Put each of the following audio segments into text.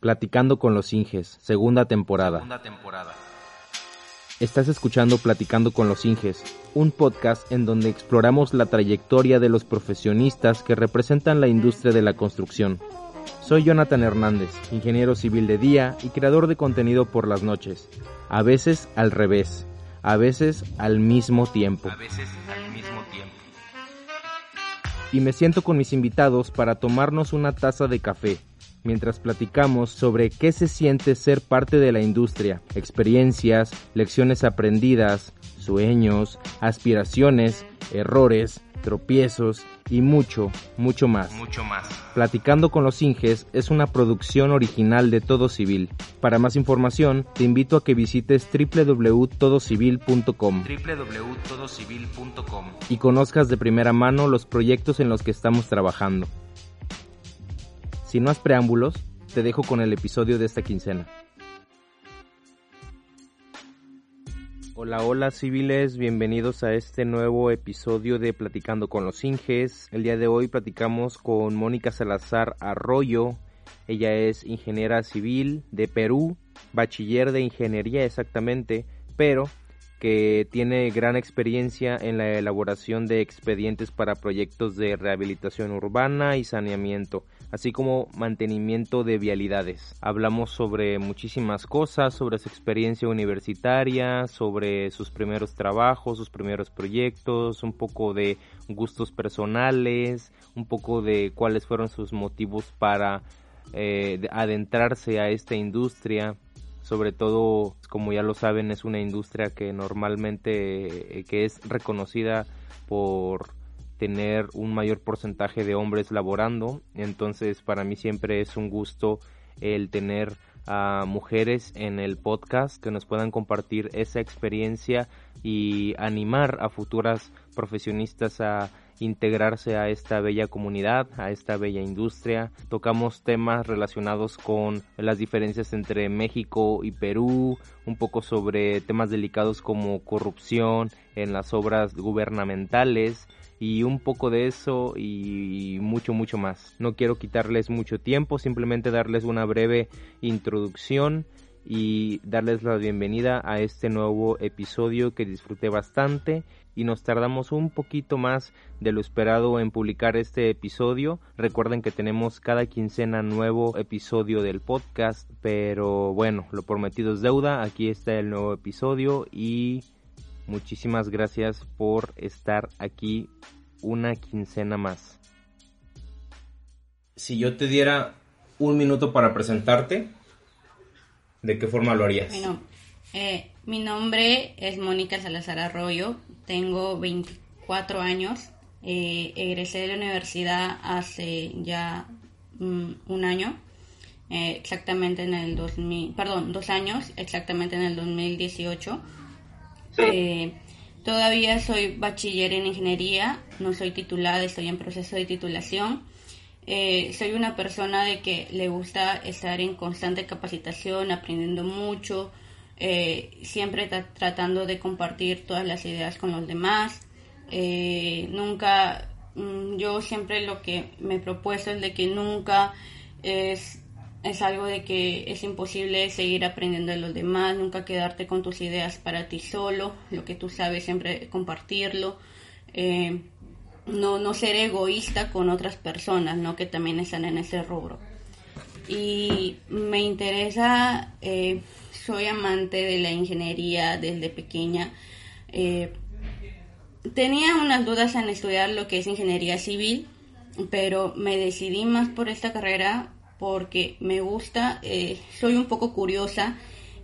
Platicando con los Inges, segunda temporada. Segunda temporada. Estás escuchando Platicando con los Inges, un podcast en donde exploramos la trayectoria de los profesionistas que representan la industria de la construcción. Soy Jonathan Hernández, ingeniero civil de día y creador de contenido por las noches. A veces al revés, a veces al mismo tiempo. A veces al mismo tiempo. Y me siento con mis invitados para tomarnos una taza de café mientras platicamos sobre qué se siente ser parte de la industria, experiencias, lecciones aprendidas, sueños, aspiraciones, errores, tropiezos y mucho, mucho más. Mucho más. Platicando con los Inges es una producción original de Todo Civil. Para más información, te invito a que visites www.todocivil.com www.todocivil.com y conozcas de primera mano los proyectos en los que estamos trabajando. Sin más preámbulos, te dejo con el episodio de esta quincena. Hola, hola civiles, bienvenidos a este nuevo episodio de Platicando con los Inges. El día de hoy platicamos con Mónica Salazar Arroyo. Ella es ingeniera civil de Perú, bachiller de ingeniería exactamente, pero que tiene gran experiencia en la elaboración de expedientes para proyectos de rehabilitación urbana y saneamiento, así como mantenimiento de vialidades. Hablamos sobre muchísimas cosas, sobre su experiencia universitaria, sobre sus primeros trabajos, sus primeros proyectos, un poco de gustos personales, un poco de cuáles fueron sus motivos para eh, adentrarse a esta industria sobre todo como ya lo saben es una industria que normalmente eh, que es reconocida por tener un mayor porcentaje de hombres laborando. Entonces para mí siempre es un gusto el tener a mujeres en el podcast que nos puedan compartir esa experiencia y animar a futuras profesionistas a integrarse a esta bella comunidad, a esta bella industria. Tocamos temas relacionados con las diferencias entre México y Perú, un poco sobre temas delicados como corrupción en las obras gubernamentales y un poco de eso y mucho mucho más. No quiero quitarles mucho tiempo, simplemente darles una breve introducción y darles la bienvenida a este nuevo episodio que disfruté bastante y nos tardamos un poquito más de lo esperado en publicar este episodio. Recuerden que tenemos cada quincena nuevo episodio del podcast, pero bueno, lo prometido es deuda. Aquí está el nuevo episodio y muchísimas gracias por estar aquí una quincena más. Si yo te diera un minuto para presentarte, ¿de qué forma lo harías? Bueno, eh, mi nombre es Mónica Salazar Arroyo, tengo 24 años, eh, egresé de la universidad hace ya mm, un año, eh, exactamente en el 2000, perdón, dos años, exactamente en el 2018. Eh, todavía soy bachiller en ingeniería, no soy titulada, estoy en proceso de titulación. Eh, soy una persona de que le gusta estar en constante capacitación, aprendiendo mucho, eh, siempre tratando de compartir todas las ideas con los demás. Eh, nunca, mm, yo siempre lo que me he propuesto es de que nunca es, es algo de que es imposible seguir aprendiendo de los demás, nunca quedarte con tus ideas para ti solo, lo que tú sabes siempre compartirlo. Eh, no, no ser egoísta con otras personas, ¿no? Que también están en ese rubro. Y me interesa eh, soy amante de la ingeniería desde pequeña. Eh, tenía unas dudas en estudiar lo que es ingeniería civil, pero me decidí más por esta carrera porque me gusta, eh, soy un poco curiosa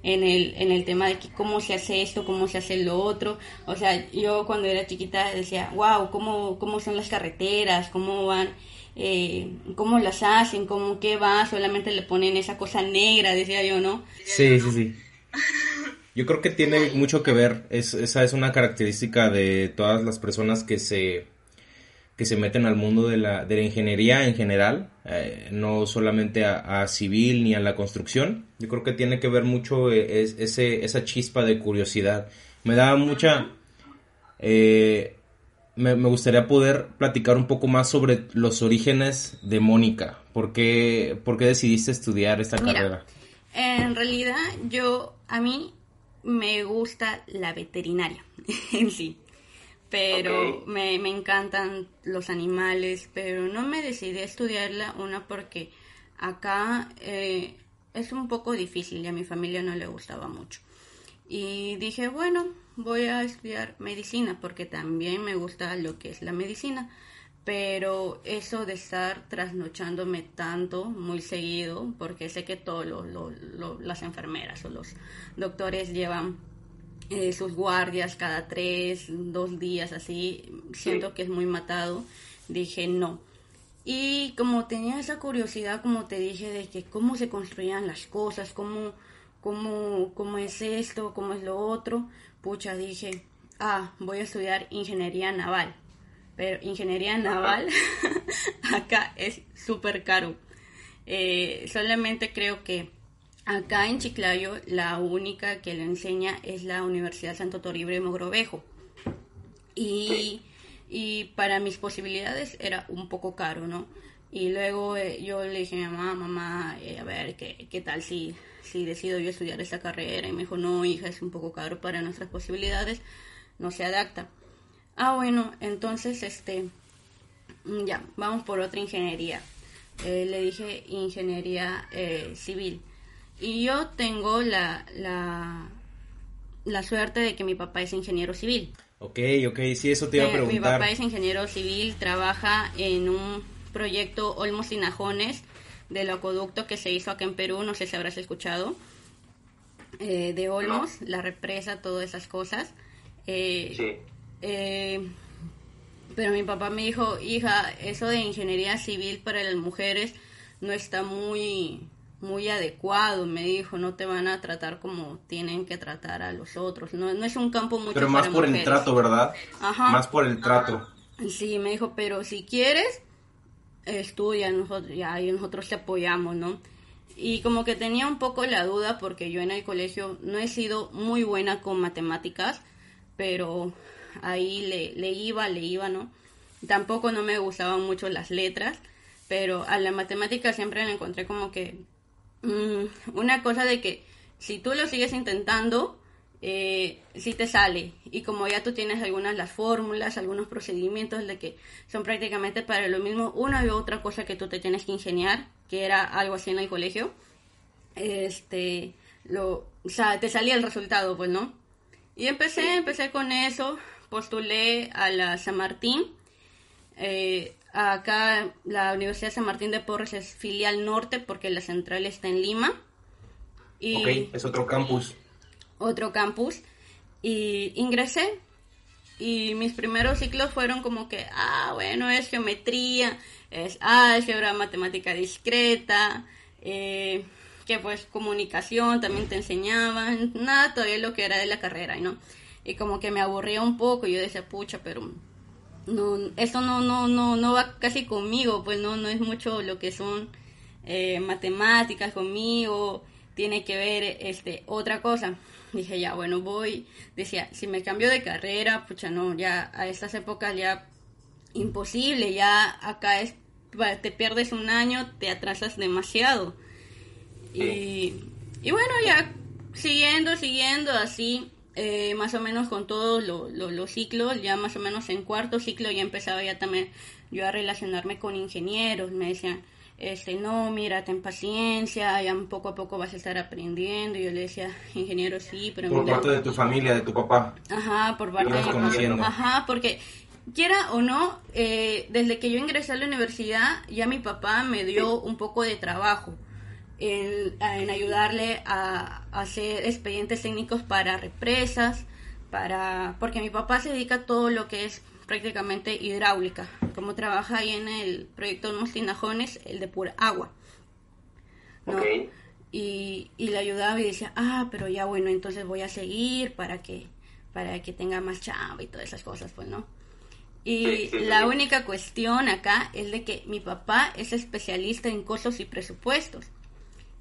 en el, en el tema de cómo se hace esto, cómo se hace lo otro. O sea, yo cuando era chiquita decía, wow, cómo, cómo son las carreteras, cómo van, eh, cómo las hacen, cómo qué va, solamente le ponen esa cosa negra, decía yo, ¿no? Sí, sí, sí. Yo creo que tiene mucho que ver, es, esa es una característica de todas las personas que se, que se meten al mundo de la, de la ingeniería en general, eh, no solamente a, civil ni a la construcción. Yo creo que tiene que ver mucho eh, es, ese, esa chispa de curiosidad. Me da mucha... Eh, me, gustaría poder platicar un poco más sobre los orígenes de Mónica. ¿Por qué, por qué decidiste estudiar esta carrera? En realidad, yo, a mí me gusta la veterinaria en sí. Pero me, me encantan los animales, pero no me decidí a estudiarla, una porque acá eh, es un poco difícil y a mi familia no le gustaba mucho. Y dije, bueno, voy a estudiar medicina porque también me gusta lo que es la medicina. Pero eso de estar trasnochándome tanto, muy seguido, porque sé que todas las enfermeras o los doctores llevan eh, sus guardias cada tres, dos días, así, siento que es muy matado. Dije, no. Y como tenía esa curiosidad, como te dije, de que cómo se construían las cosas, cómo cómo, cómo es esto, cómo es lo otro. Pucha, dije, ah, voy a estudiar ingeniería naval. Pero ingeniería naval acá es súper caro. Eh, solamente creo que acá en Chiclayo la única que le enseña es la Universidad Santo Toribio de Mogrovejo. Y, y para mis posibilidades era un poco caro, ¿no? Y luego eh, yo le dije a mi mamá, mamá, eh, a ver, ¿qué, ¿qué tal si si decido yo estudiar esta carrera y me dijo, no, hija, es un poco caro para nuestras posibilidades, no se adapta. Ah, bueno, entonces, este, ya, vamos por otra ingeniería. Eh, le dije ingeniería eh, civil. Y yo tengo la, la, la suerte de que mi papá es ingeniero civil. Ok, ok, sí, eso te iba a preguntar. Mi papá es ingeniero civil, trabaja en un proyecto Olmos Tinajones del acueducto que se hizo acá en Perú, no sé si habrás escuchado, eh, de Olmos, la represa, todas esas cosas. Eh, sí. Eh, pero mi papá me dijo, hija, eso de ingeniería civil para las mujeres no está muy muy adecuado, me dijo, no te van a tratar como tienen que tratar a los otros, no, no es un campo mucho Pero más por el trato, ¿verdad? Ajá. Más por el trato. Sí, me dijo, pero si quieres, estudia, nosotros, ya, y nosotros te apoyamos, ¿no? Y como que tenía un poco la duda porque yo en el colegio no he sido muy buena con matemáticas, pero ahí le, le iba, le iba, ¿no? Tampoco no me gustaban mucho las letras, pero a la matemática siempre le encontré como que mm, una cosa de que si tú lo sigues intentando, eh, si te sale. Y como ya tú tienes algunas las fórmulas, algunos procedimientos de que son prácticamente para lo mismo, una y otra cosa que tú te tienes que ingeniar, que era algo así en el colegio, este, lo, o sea, te salía el resultado, pues, ¿no? Y empecé, empecé con eso, postulé a la San Martín. Eh, acá la Universidad San Martín de Porres es filial norte porque la central está en Lima. Y, ok, es otro campus otro campus y ingresé y mis primeros ciclos fueron como que, ah, bueno, es geometría, es álgebra, matemática discreta, eh, que pues comunicación también te enseñaban, nada todavía lo que era de la carrera, ¿no? Y como que me aburría un poco, yo decía, pucha, pero no, esto no, no, no, no va casi conmigo, pues no, no es mucho lo que son eh, matemáticas conmigo, tiene que ver este otra cosa dije, ya, bueno, voy, decía, si me cambio de carrera, pucha, no, ya a estas épocas ya imposible, ya acá es, te pierdes un año, te atrasas demasiado. Y, y bueno, ya siguiendo, siguiendo así, eh, más o menos con todos los ciclos, ya más o menos en cuarto ciclo ya empezaba ya también yo a relacionarme con ingenieros, me decían, este, no, mira, ten paciencia, ya poco a poco vas a estar aprendiendo. Y yo le decía, ingeniero, sí, pero... Por parte de tu familia, de tu papá. Ajá, por parte de mi Ajá, porque quiera o no, eh, desde que yo ingresé a la universidad, ya mi papá me dio un poco de trabajo en, en ayudarle a, a, hacer expedientes técnicos para represas, para porque mi papá se dedica a todo lo que es prácticamente hidráulica, como trabaja ahí en el proyecto Tinajones, el de pura agua. Y, y le ayudaba y decía, ah, pero ya bueno, entonces voy a seguir para que, para que tenga más chamba y todas esas cosas, pues, ¿no? Y la única cuestión acá es de que mi papá es especialista en costos y presupuestos,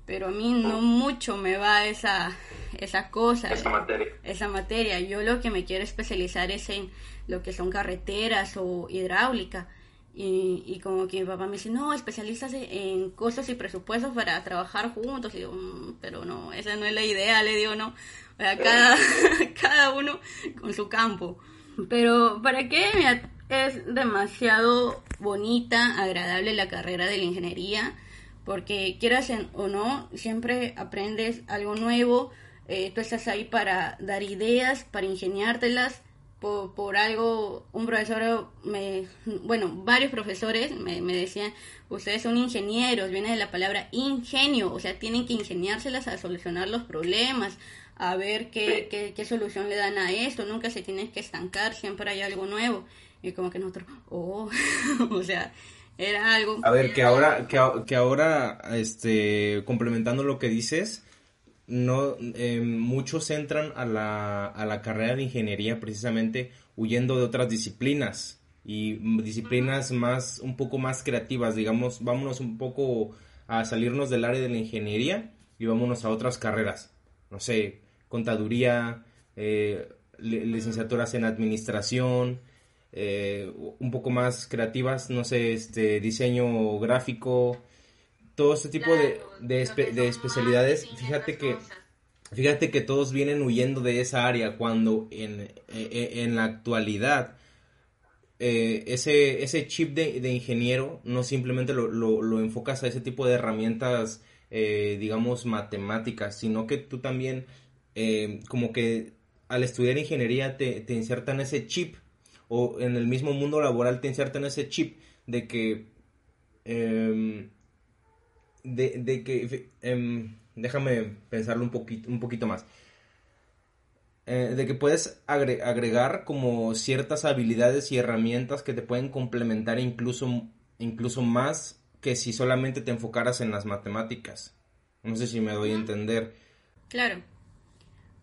pero a mí no mucho me va esa, esa cosa. Esa materia. Esa materia. Yo lo que me quiero especializar es en lo que son carreteras o hidráulica. Y, y como que mi papá me dice, no, especialízate en costos y presupuestos para trabajar juntos. Y digo, "Mm, pero no, esa no es la idea, le digo, no. O sea, cada, cada uno con su campo. Pero, ¿para qué? Mira, es demasiado bonita, agradable la carrera de la ingeniería, porque quieras en- o no, siempre aprendes algo nuevo, eh, tú estás ahí para dar ideas, para ingeniártelas, por, por algo, un profesor, me, bueno, varios profesores me, me decían, ustedes son ingenieros, viene de la palabra ingenio, o sea, tienen que ingeniárselas a solucionar los problemas, a ver qué, qué, qué solución le dan a esto, nunca se tienen que estancar, siempre hay algo nuevo. Y como que nosotros, oh, o sea, era algo... A ver, que ahora, que, que ahora, este, complementando lo que dices, no, eh, muchos entran a la, a la carrera de ingeniería precisamente huyendo de otras disciplinas y disciplinas más, un poco más creativas, digamos, vámonos un poco a salirnos del área de la ingeniería y vámonos a otras carreras, no sé, contaduría, eh, li- licenciaturas en administración, eh, un poco más creativas, no sé, este diseño gráfico, todo este tipo de, de, espe- de especialidades. Fíjate que, fíjate que todos vienen huyendo de esa área cuando en, e- e- en la actualidad eh, ese, ese chip de, de ingeniero no simplemente lo, lo, lo enfocas a ese tipo de herramientas, eh, digamos, matemáticas, sino que tú también, eh, como que al estudiar ingeniería te, te insertan ese chip o en el mismo mundo laboral te insertan ese chip de que em, de, de que em, déjame pensarlo un poquito un poquito más. Eh, de que puedes agre- agregar como ciertas habilidades y herramientas que te pueden complementar incluso incluso más que si solamente te enfocaras en las matemáticas. No sé si me doy a entender. Claro,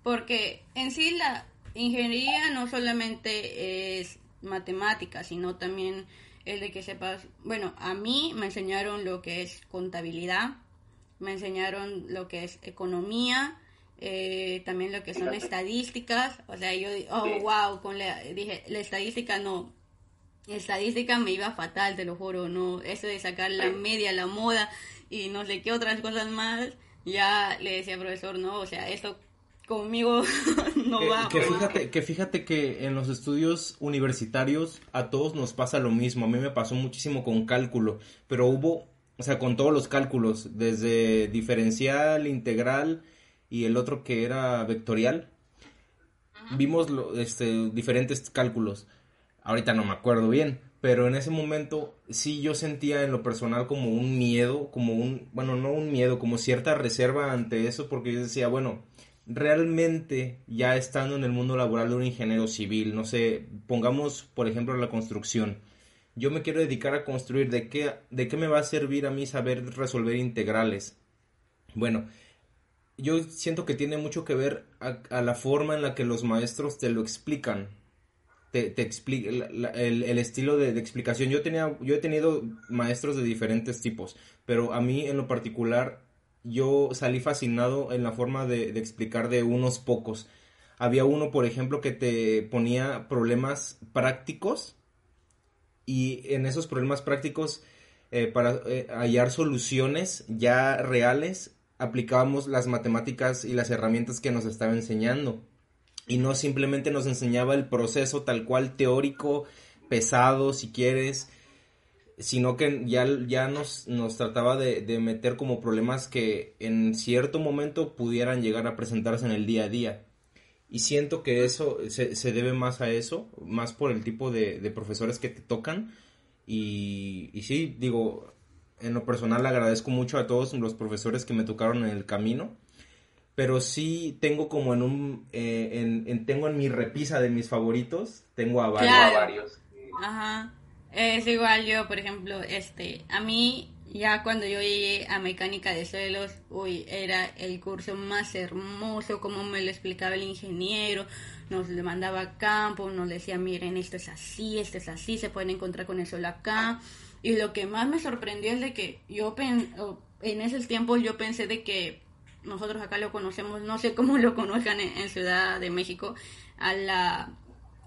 porque en sí la ingeniería no solamente es matemática, sino también de que sepas, bueno, a mí me enseñaron lo que es contabilidad, me enseñaron lo que es economía, eh, también lo que son estadísticas, o sea, yo, oh, wow, con la, dije, la estadística no, estadística me iba fatal, te lo juro, no, eso de sacar la media, la moda y no sé qué otras cosas más, ya le decía al profesor, no, o sea, esto conmigo no Que, va. que fíjate, que fíjate que en los estudios universitarios a todos nos pasa lo mismo. A mí me pasó muchísimo con cálculo, pero hubo, o sea, con todos los cálculos, desde diferencial, integral y el otro que era vectorial. Vimos lo- este, diferentes cálculos. Ahorita no me acuerdo bien, pero en ese momento sí yo sentía en lo personal como un miedo, como un, bueno, no un miedo, como cierta reserva ante eso, porque yo decía, bueno, realmente ya estando en el mundo laboral de un ingeniero civil, no sé, pongamos por ejemplo la construcción, yo me quiero dedicar a construir, ¿de qué, de qué me va a servir a mí saber resolver integrales? Bueno, yo siento que tiene mucho que ver a, la forma en la que los maestros te lo explican. Te, te explica el, el estilo de, de explicación. Yo tenía, yo he tenido maestros de diferentes tipos, pero a mí en lo particular yo salí fascinado en la forma de, explicar de unos pocos. Había uno, por ejemplo, que te ponía problemas prácticos y en esos problemas prácticos eh, para eh, hallar soluciones ya reales aplicábamos las matemáticas y las herramientas que nos estaba enseñando y no simplemente nos enseñaba el proceso tal cual teórico pesado si quieres sino que ya, ya nos, nos trataba de, de meter como problemas que en cierto momento pudieran llegar a presentarse en el día a día y siento que eso se, se debe más a eso, más por el tipo de, de profesores que te tocan. Y, y sí, digo, en lo personal agradezco mucho a todos los profesores que me tocaron en el camino. Pero sí tengo como en un, eh, en, en- tengo en mi repisa de mis favoritos, tengo a varios. Claro. a varios. Ajá. Es igual yo, por ejemplo, este, a mí ya cuando yo llegué a mecánica de suelos, uy, era el curso más hermoso, como me lo explicaba el ingeniero, nos le mandaba a campo, nos decía, miren, esto es así, esto es así, se pueden encontrar con el suelo acá. Y lo que más me sorprendió es de que yo pen- en esos tiempos yo pensé de que nosotros acá lo conocemos, no sé cómo lo conozcan en, Ciudad de México, a la,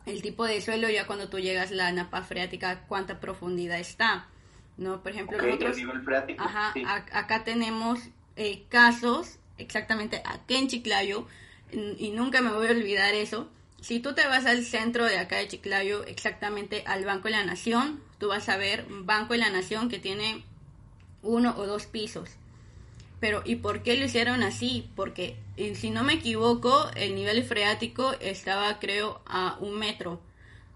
el tipo de suelo ya cuando tú llegas a la napa freática, cuánta profundidad está. ¿no? Por ejemplo, nosotros, ajá, acá tenemos eh, casos, exactamente aquí en Chiclayo, y nunca me voy a olvidar eso. Si tú te vas al centro de acá de Chiclayo, exactamente al Banco de la Nación, tú vas a ver un Banco de la Nación que tiene uno o dos pisos. Pero, ¿y por qué lo hicieron así? Porque, eh, si no me equivoco, el nivel freático estaba, creo, a un metro,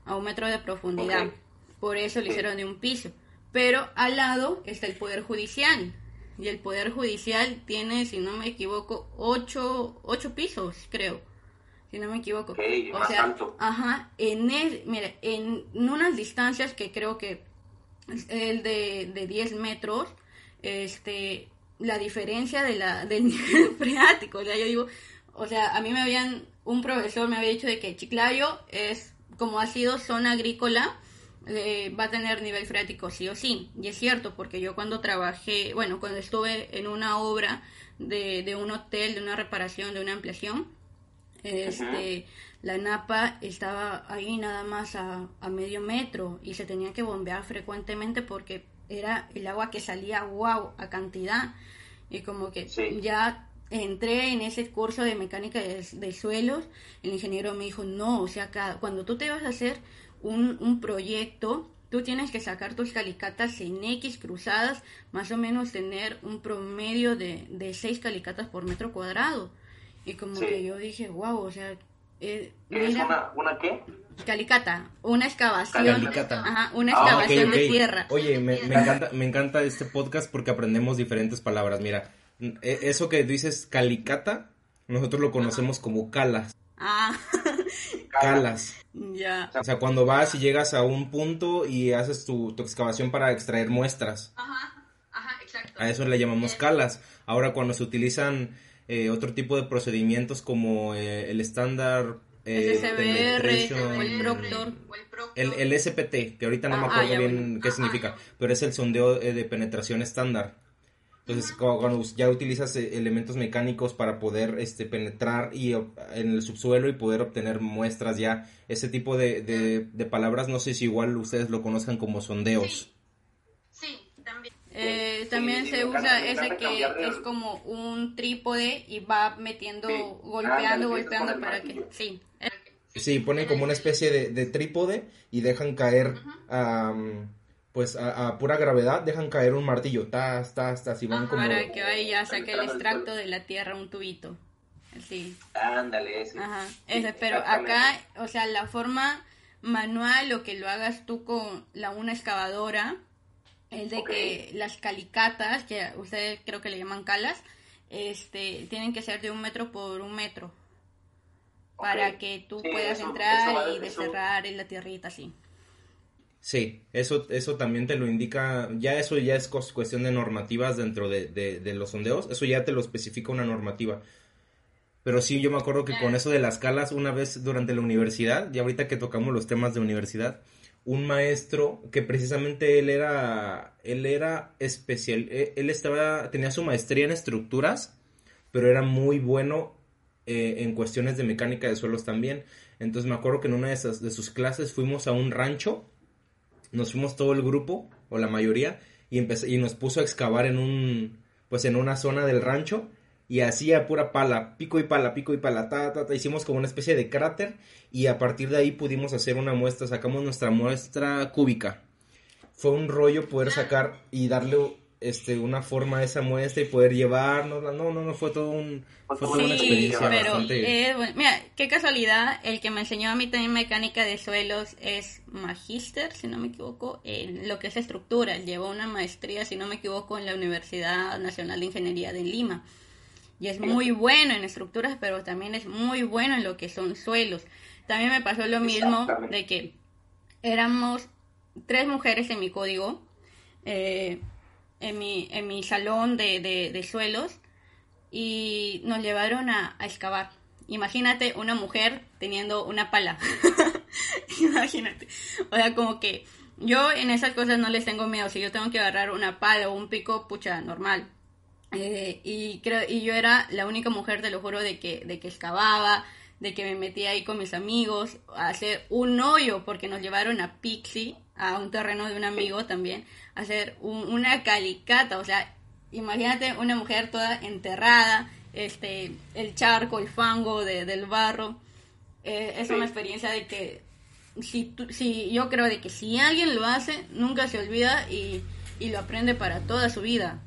a un metro de profundidad. Por eso lo hicieron de un piso. Pero al lado está el Poder Judicial. Y el Poder Judicial tiene, si no me equivoco, ocho, ocho pisos, creo. Si no me equivoco. o sea, ajá, en el, mira, en unas distancias que creo que es el de, de 10 metros, este, la diferencia de la, del nivel freático. O sea, yo digo, o sea, a mí me habían, un profesor me había dicho de que Chiclayo es, como ha sido zona agrícola, eh, va a tener nivel freático sí o sí. Y es cierto, porque yo cuando trabajé, bueno, cuando estuve en una obra de, de un hotel, de una reparación, de una ampliación, este, la napa estaba ahí nada más a, a medio metro y se tenía que bombear frecuentemente porque era el agua que salía wow a cantidad. Y como que ya entré en ese curso de mecánica de, suelos el ingeniero me dijo no o sea cuando tú te vas a hacer un, un proyecto tú tienes que sacar tus calicatas en X cruzadas más o menos tener un promedio de, de 6 calicatas por metro cuadrado y como que yo dije wow o sea eh, ¿Es una, una qué? Calicata, una excavación. Ajá, una ah, excavación de tierra. Oye, me, me, encanta, me encanta este podcast porque aprendemos diferentes palabras. Mira, e, eso que dices calicata, nosotros lo conocemos como calas. Ah. Calas. Ya. O sea, cuando vas y llegas a un punto y haces tu, tu excavación para extraer muestras. Ajá, ajá, exacto. A eso le llamamos calas. Ahora, cuando se utilizan eh, otro tipo de procedimientos como eh, el estándar eh, o el Proctor. El, el, SPT, que ahorita no me ah, acuerdo ah, bien qué significa, pero es el sondeo eh, de penetración estándar. Entonces, cuando ya utilizas eh, elementos mecánicos para poder este, penetrar y, en el subsuelo y poder obtener muestras ya, ese tipo de, de, palabras, no sé si igual ustedes lo conozcan como sondeos. Sí, también. Eh, también se usa ese que es como un trípode y va metiendo, golpeando, golpeando para que... Sí, Sí, ponen como una especie de, trípode y dejan caer, pues a, pura gravedad, dejan caer un martillo, tas, tas, tas, y van como... Para que vaya, saque el extracto de la tierra, un tubito. Sí. Ándale, ese. Ajá, ese, pero acá, o sea, la forma manual o que lo hagas tú con la una excavadora, es de que las calicatas, que ustedes creo que le llaman calas, este, tienen que ser de un metro por un metro para que tú puedas entrar y deserrar en la tierrita así. Sí, eso, eso también te lo indica, ya eso ya es cuestión de normativas dentro de, de, los sondeos, eso ya te lo especifica una normativa. Pero sí, yo me acuerdo que con eso de las calas, una vez durante la universidad, y ahorita que tocamos los temas de universidad, un maestro que precisamente él era, él era especial, e, él estaba, tenía su maestría en estructuras, pero era muy bueno eh, en cuestiones de mecánica de suelos también. Entonces me acuerdo que en una de, esas, de sus clases fuimos a un rancho, nos fuimos todo el grupo, o la mayoría, y, y nos puso a excavar en un, pues en una zona del rancho, y hacía pura pala, pico y pala, pico y pala, ta, ta, ta, hicimos como una especie de cráter, y a partir de ahí pudimos hacer una muestra, sacamos nuestra muestra cúbica. Fue un rollo poder sacar y darle este una forma a esa muestra y poder llevarnos no no no fue todo un fue toda una experiencia pero eh, mira qué casualidad el que me enseñó a mí también mecánica de suelos es magíster si no me equivoco en lo que es estructura. Llevó una maestría si no me equivoco en la Universidad Nacional de Ingeniería de Lima. Y es muy bueno en estructuras pero también es muy bueno en lo que son suelos. También me pasó lo mismo de que éramos tres mujeres en mi código eh, en mi, en mi salón de, de, suelos y nos llevaron a, excavar. Imagínate una mujer teniendo una pala. Imagínate. O sea, como que yo en esas cosas no les tengo miedo. Si yo tengo que agarrar una pala o un pico, pucha, normal. Eh, y creo y yo era la única mujer, te lo juro, de que, de que excavaba, de que me metía ahí con mis amigos a hacer un hoyo, porque nos llevaron a Pixie, a un terreno de un amigo también, a hacer una calicata, o sea, imagínate una mujer toda enterrada, este, el charco, el fango de, del barro, eh, es una experiencia de que si, si yo creo de que si alguien lo hace, nunca se olvida y, y lo aprende para toda su vida.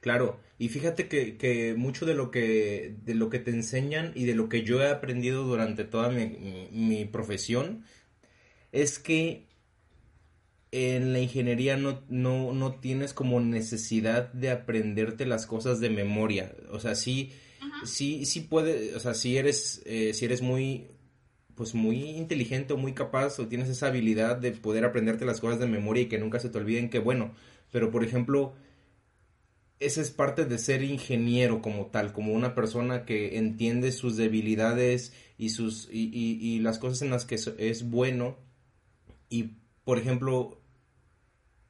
Claro, y fíjate que, que, mucho de lo que, de lo que te enseñan y de lo que yo he aprendido durante toda mi, mi, profesión es que en la ingeniería no, no, no, tienes como necesidad de aprenderte las cosas de memoria. O sea, sí, sí, sí puede, o sea, si eres, eh, si eres muy, pues muy inteligente o muy capaz o tienes esa habilidad de poder aprenderte las cosas de memoria y que nunca se te olviden, que bueno. Pero por ejemplo, esa es parte de ser ingeniero como tal, como una persona que entiende sus debilidades y sus y, y, las cosas en las que es bueno. Y por ejemplo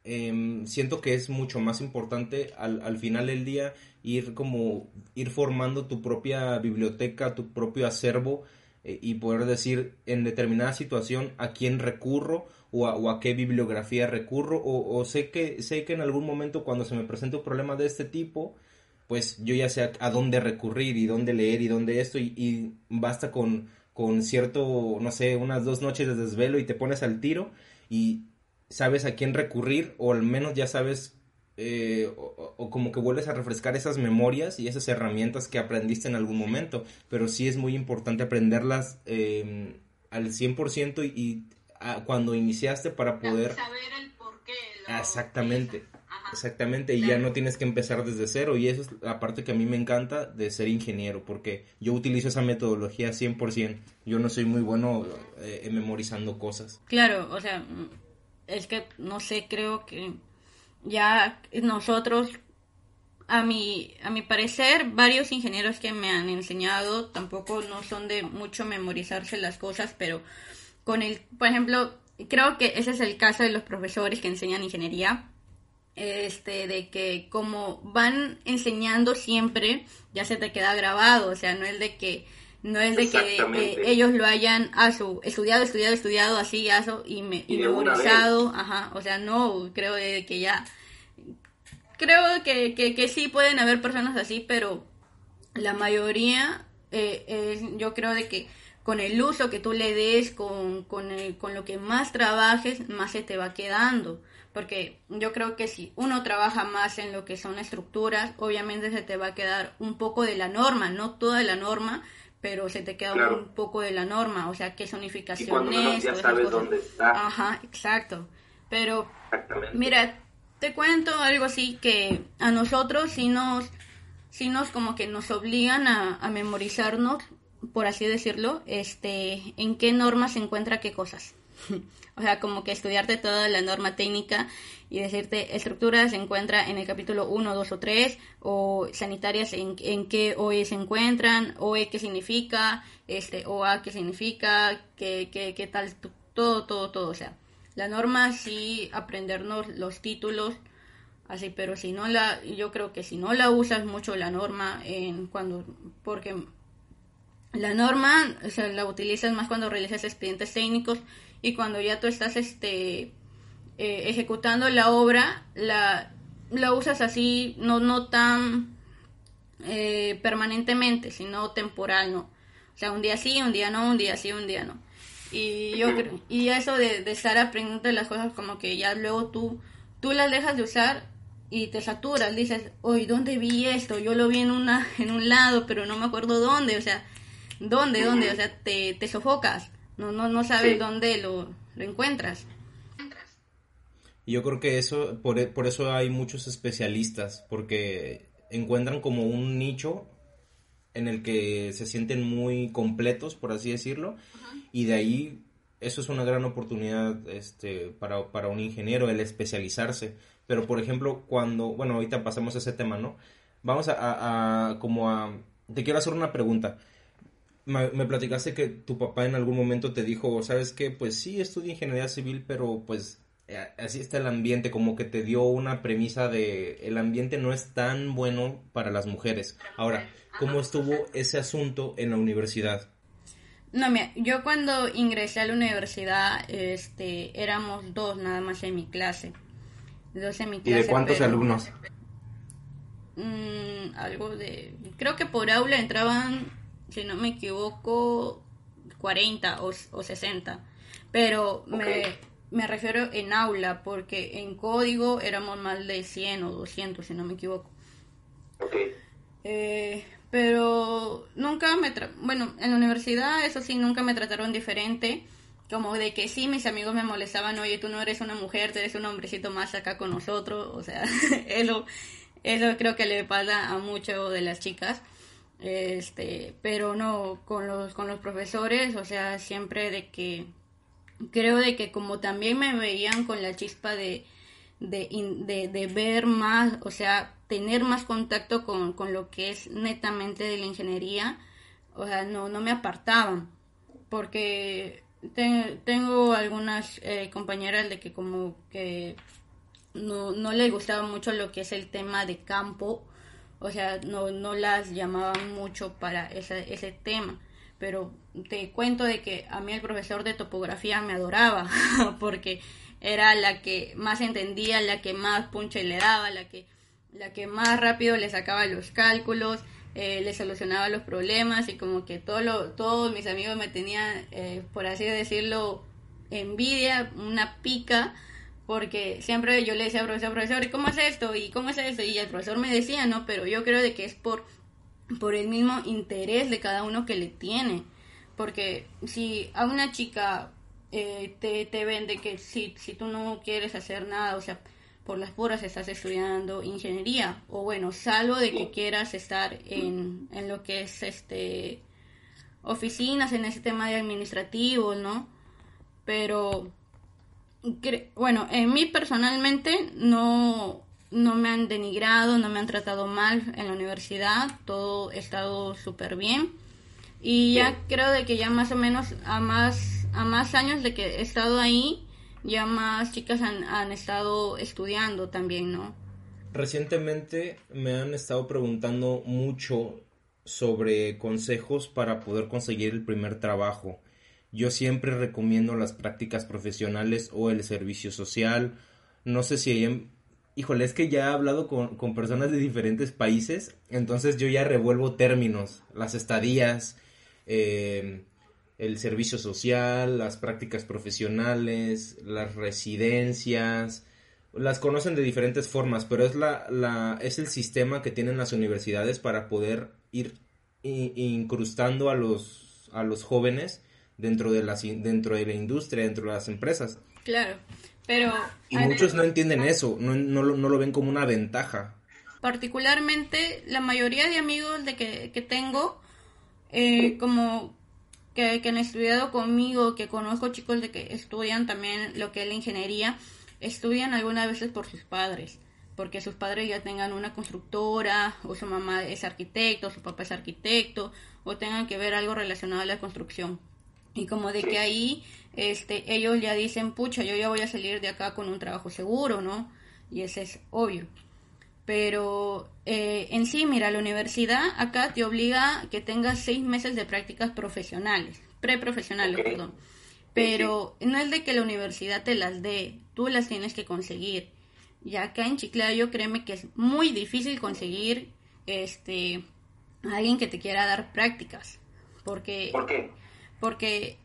em, siento que es mucho más importante al, al, final del día ir como ir formando tu propia biblioteca tu propio acervo eh, y poder decir en determinada situación a quién recurro o a, qué bibliografía recurro o, sé que sé que en algún momento cuando se me presenta un problema de este tipo pues yo ya sé a, dónde recurrir y dónde leer y dónde esto y, basta con con cierto no sé unas dos noches de desvelo y te pones al tiro y sabes a quién recurrir o al menos ya sabes eh, o, como que vuelves a refrescar esas memorias y esas herramientas que aprendiste en algún momento, pero sí es muy importante aprenderlas eh, al 100% y, y cuando iniciaste para poder... Saber el por qué. Exactamente. Exactamente, y ya no tienes que empezar desde cero, y eso es la parte que a mí me encanta de ser ingeniero, porque yo utilizo esa metodología 100%, yo no soy muy bueno eh, memorizando cosas. Claro, o sea, es que, no sé, creo que ya nosotros, a mi, a mi parecer, varios ingenieros que me han enseñado tampoco no son de mucho memorizarse las cosas, pero con el, por ejemplo, creo que ese es el caso de los profesores que enseñan ingeniería, este, de que como van enseñando siempre, ya se te queda grabado, o sea, no es de que no es de que eh, ellos lo hayan a su, estudiado, estudiado, estudiado, así, y, me, y, memorizado, ajá, o sea, no, creo que ya, creo que, que, que, sí pueden haber personas así, pero la mayoría, eh, yo creo de que con el uso que tú le des, con, con, con lo que más trabajes, más se te va quedando. Porque yo creo que si uno trabaja más en lo que son estructuras, obviamente se te va a quedar un poco de la norma, no toda la norma, pero se te queda un poco de la norma, o sea, qué zonificación es. ya sabes dónde está. Ajá, exacto. Pero, mira, te cuento algo así que a nosotros sí nos, sí nos como que nos obligan a, a memorizarnos por así decirlo, este, en qué norma se encuentra qué cosas. o sea, como que estudiarte toda la norma técnica y decirte estructuras se encuentra en el capítulo 1, 2 o 3, o sanitarias en, en qué OE se encuentran, OE qué significa, este, OA qué significa, qué, qué, qué tal, todo, todo, todo. O sea, la norma sí aprendernos los títulos, así, pero si no la, yo creo que si no la usas mucho la norma en cuando, porque la norma o sea, la utilizas más cuando realizas expedientes técnicos y cuando ya tú estás este, eh, ejecutando la obra, la, la usas así, no, no tan eh, permanentemente, sino temporal, ¿no? O sea, un día sí, un día no, un día sí, un día no. Y yo creo, y eso de, de estar aprendiendo las cosas como que ya luego tú, tú las dejas de usar y te saturas, dices, oye, ¿dónde vi esto? Yo lo vi en una, en un lado, pero no me acuerdo dónde, o sea, ¿Dónde? ¿Dónde? O sea, te, te sofocas. No, no, no sabes dónde lo, lo encuentras. Y yo creo que eso, por, por eso hay muchos especialistas, porque encuentran como un nicho en el que se sienten muy completos, por así decirlo, y de ahí eso es una gran oportunidad este, para, para, un ingeniero, el especializarse. Pero, por ejemplo, cuando, bueno, ahorita pasamos a ese tema, ¿no? Vamos a, a, a como a, te quiero hacer una pregunta me, platicaste que tu papá en algún momento te dijo, ¿sabes qué? Pues sí, estudia ingeniería civil, pero pues eh, así está el ambiente, como que te dio una premisa de el ambiente no es tan bueno para las mujeres. Ahora, ¿cómo estuvo ese asunto en la universidad? No, mira, yo cuando ingresé a la universidad, este, éramos dos nada más en mi clase. Dos en mi clase. ¿Y de cuántos alumnos? Mm, algo de... Creo que por aula entraban, si no me equivoco, 40 o, o 60. Pero me, me refiero en aula, porque en código éramos más de 100 o 200, si no me equivoco. Eh, pero nunca me... bueno, en la universidad, eso sí, nunca me trataron diferente. Como de que sí, mis amigos me molestaban, oye, tú no eres una mujer, tú eres un hombrecito más acá con nosotros. O sea, eso, eso creo que le pasa a muchas de las chicas. Este, pero no, con los, con los profesores, o sea, siempre de que creo de que como también me veían con la chispa de, de, de, ver más, o sea, tener más contacto con, con, lo que es netamente de la ingeniería, o sea, no, no me apartaban, porque tengo algunas eh, compañeras de que como que no, no les gustaba mucho lo que es el tema de campo, o sea, no, no las llamaban mucho para ese, tema. Pero te cuento de que a mí el profesor de topografía me adoraba porque era la que más entendía, la que más punche le daba, la que, la que más rápido le sacaba los cálculos, eh, le solucionaba los problemas y como que todo lo, todos mis amigos me tenían, eh, por así decirlo, envidia, una pica, porque siempre yo le decía al profesor, profesor, ¿y cómo es esto? ¿Y cómo es esto? Y el profesor me decía, no, pero yo creo de que es por por el mismo interés de cada uno que le tiene. Porque si a una chica eh, te, te vende que si, si tú no quieres hacer nada, o sea, por las puras estás estudiando ingeniería, o bueno, salvo de que quieras estar en, en lo que es este oficinas, en ese tema de administrativo, ¿no? Pero, bueno, en mí personalmente no, no me han denigrado, no me han tratado mal en la universidad, todo ha estado súper bien. Y ya creo de que ya más o menos a más, a más años de que he estado ahí, ya más chicas han, han estado estudiando también, ¿no? Recientemente me han estado preguntando mucho sobre consejos para poder conseguir el primer trabajo. Yo siempre recomiendo las prácticas profesionales o el servicio social. No sé si hay híjole, es que ya he hablado con, personas de diferentes países, entonces yo ya revuelvo términos, las estadías, eh, el servicio social, las prácticas profesionales, las residencias, las conocen de diferentes formas, pero es la, la es el sistema que tienen las universidades para poder ir incrustando a los a los jóvenes dentro de la dentro de la industria, dentro de las empresas. Claro. Pero... Y muchos no entienden eso, no, no, no, lo ven como una ventaja. Particularmente la mayoría de amigos de que, que tengo, eh, como que, que, han estudiado conmigo, que conozco chicos de que estudian también lo que es la ingeniería, estudian algunas veces por sus padres, porque sus padres ya tengan una constructora, o su mamá es arquitecto, su papá es arquitecto, o tengan que ver algo relacionado a la construcción. Y como de que ahí este, ellos ya dicen, pucha, yo ya voy a salir de acá con un trabajo seguro, ¿no? Y ese es obvio. Pero eh, en sí, mira, la universidad acá te obliga a que tengas seis meses de prácticas profesionales, preprofesionales, perdón. Pero no es de que la universidad te las dé, tú las tienes que conseguir. Y acá en Chiclayo, créeme que es muy difícil conseguir este, alguien que te quiera dar prácticas. Porque, ¿Por qué? Porque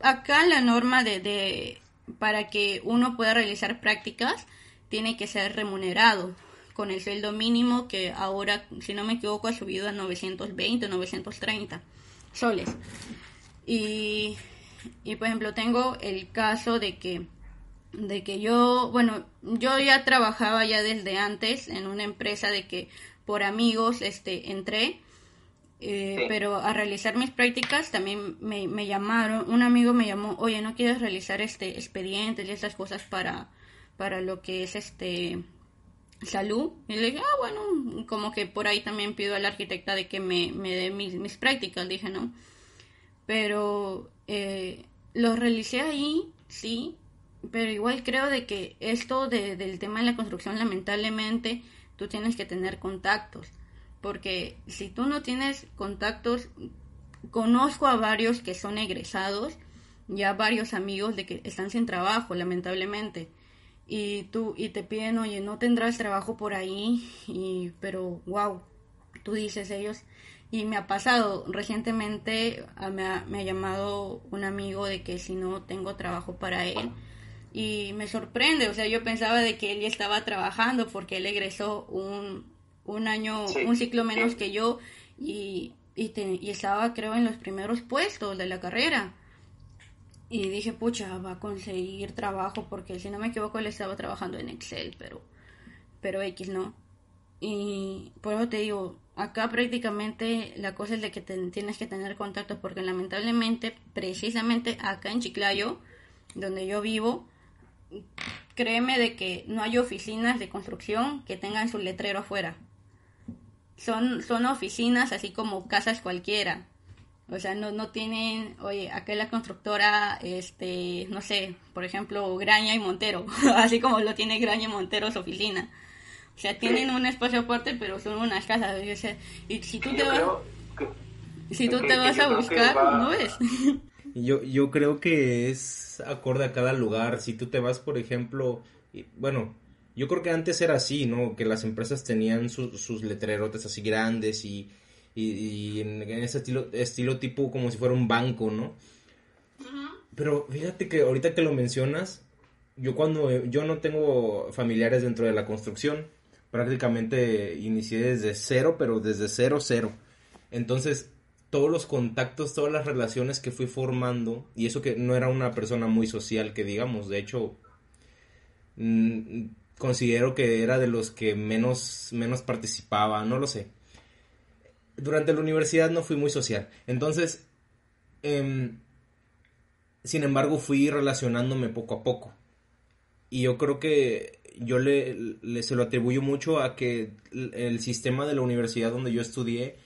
acá la norma de, de, para que uno pueda realizar prácticas tiene que ser remunerado con el sueldo mínimo que ahora, si no me equivoco, ha subido a 920 930 soles. Y, y por ejemplo, tengo el caso de que de que yo, bueno, yo ya trabajaba ya desde antes en una empresa de que por amigos este entré eh, pero a realizar mis prácticas también me, me, llamaron, un amigo me llamó, oye, ¿no quieres realizar este expedientes y estas cosas para, para lo que es este salud? Y le dije, ah, bueno, como que por ahí también pido a la arquitecta de que me, me dé mis, mis prácticas, dije, ¿no? Pero eh, los realicé ahí, sí, pero igual creo de que esto de, del tema de la construcción, lamentablemente, tú tienes que tener contactos. Porque si tú no tienes contactos, conozco a varios que son egresados, ya varios amigos de que están sin trabajo, lamentablemente. Y tú, y te piden, oye, no tendrás trabajo por ahí, y, pero wow, tú dices ellos, y me ha pasado. Recientemente, ah, me ha, me ha llamado un amigo de que si no tengo trabajo para él, y me sorprende, o sea, yo pensaba de que él ya estaba trabajando porque él egresó un, un año, un ciclo menos que yo y, y, y, estaba creo en los primeros puestos de la carrera. Y dije, pucha, va a conseguir trabajo porque si no me equivoco él estaba trabajando en Excel, pero, pero X no. Y por eso te digo, acá prácticamente la cosa es de que tienes que tener contacto porque lamentablemente, precisamente acá en Chiclayo, donde yo vivo, créeme de que no hay oficinas de construcción que tengan su letrero afuera. Son, son oficinas así como casas cualquiera. O sea, no, no tienen, oye, acá la constructora, este, no sé, por ejemplo, Graña y Montero, así como lo tiene Graña y Montero su oficina. O sea, tienen un espacio fuerte, pero son unas casas. y si tú te vas, si tú te vas a buscar, no ves. Yo, yo creo que es acorde a cada lugar. Si tú te vas, por ejemplo, bueno, yo creo que antes era así, ¿no? Que las empresas tenían sus letrerotes así grandes y, y, en, ese estilo, estilo tipo como si fuera un banco, ¿no? Pero fíjate que ahorita que lo mencionas, yo cuando yo no tengo familiares dentro de la construcción, prácticamente inicié desde cero, pero desde cero, cero. Entonces, todos los contactos, todas las relaciones que fui formando, y eso que no era una persona muy social, que digamos, de hecho, mm, considero que era de los que menos, menos participaba, no lo sé. Durante la universidad no fui muy social, entonces, em, sin embargo, fui relacionándome poco a poco. Y yo creo que yo le, le se lo atribuyo mucho a que el sistema de la universidad donde yo estudié,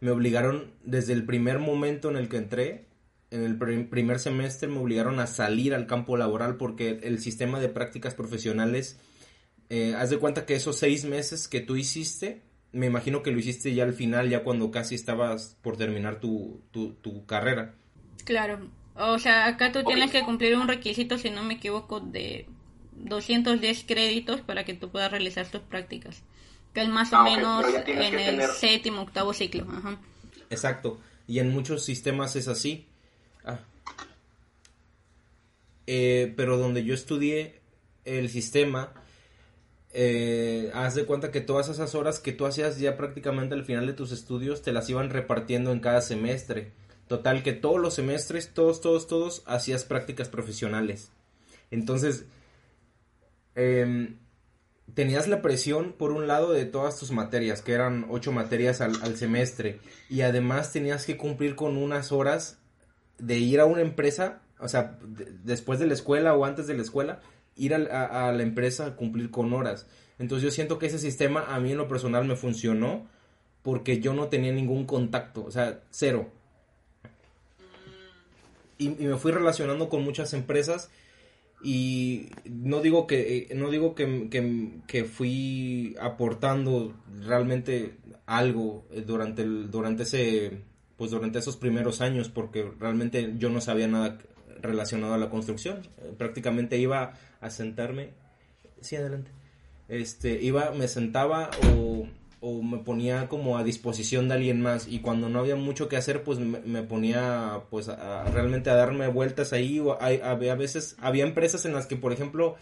me obligaron desde el primer momento en el que entré, en el primer semestre me obligaron a salir al campo laboral porque el sistema de prácticas profesionales, eh, haz de cuenta que esos seis meses que tú hiciste, me imagino que lo hiciste ya al final, ya cuando casi estabas por terminar tu, tu, tu carrera. Claro, o sea, acá tú tienes que cumplir un requisito, si no me equivoco, de 210 créditos para que tú puedas realizar tus prácticas que es más o ah, menos en el séptimo, octavo ciclo. Exacto, y en muchos sistemas es así. Ah. Eh, pero donde yo estudié el sistema, eh, haz de cuenta que todas esas horas que tú hacías ya prácticamente al final de tus estudios te las iban repartiendo en cada semestre. Total que todos los semestres, todos, todos, todos, hacías prácticas profesionales. Entonces, eh, tenías la presión por un lado de todas tus materias, que eran ocho materias al, semestre, y además tenías que cumplir con unas horas de ir a una empresa, o sea, después de la escuela o antes de la escuela, ir a, a, la empresa a cumplir con horas. Entonces yo siento que ese sistema a mí en lo personal me funcionó porque yo no tenía ningún contacto, o sea, cero. Y, me fui relacionando con muchas empresas y no digo que no digo que, fui aportando realmente algo durante el, durante ese pues durante esos primeros años porque realmente yo no sabía nada relacionado a la construcción prácticamente iba a sentarme. Sí adelante. Este iba me sentaba o o me ponía como a disposición de alguien más. Y cuando no había mucho que hacer pues me, ponía pues a, realmente a darme vueltas ahí. O a, veces había empresas en las que por ejemplo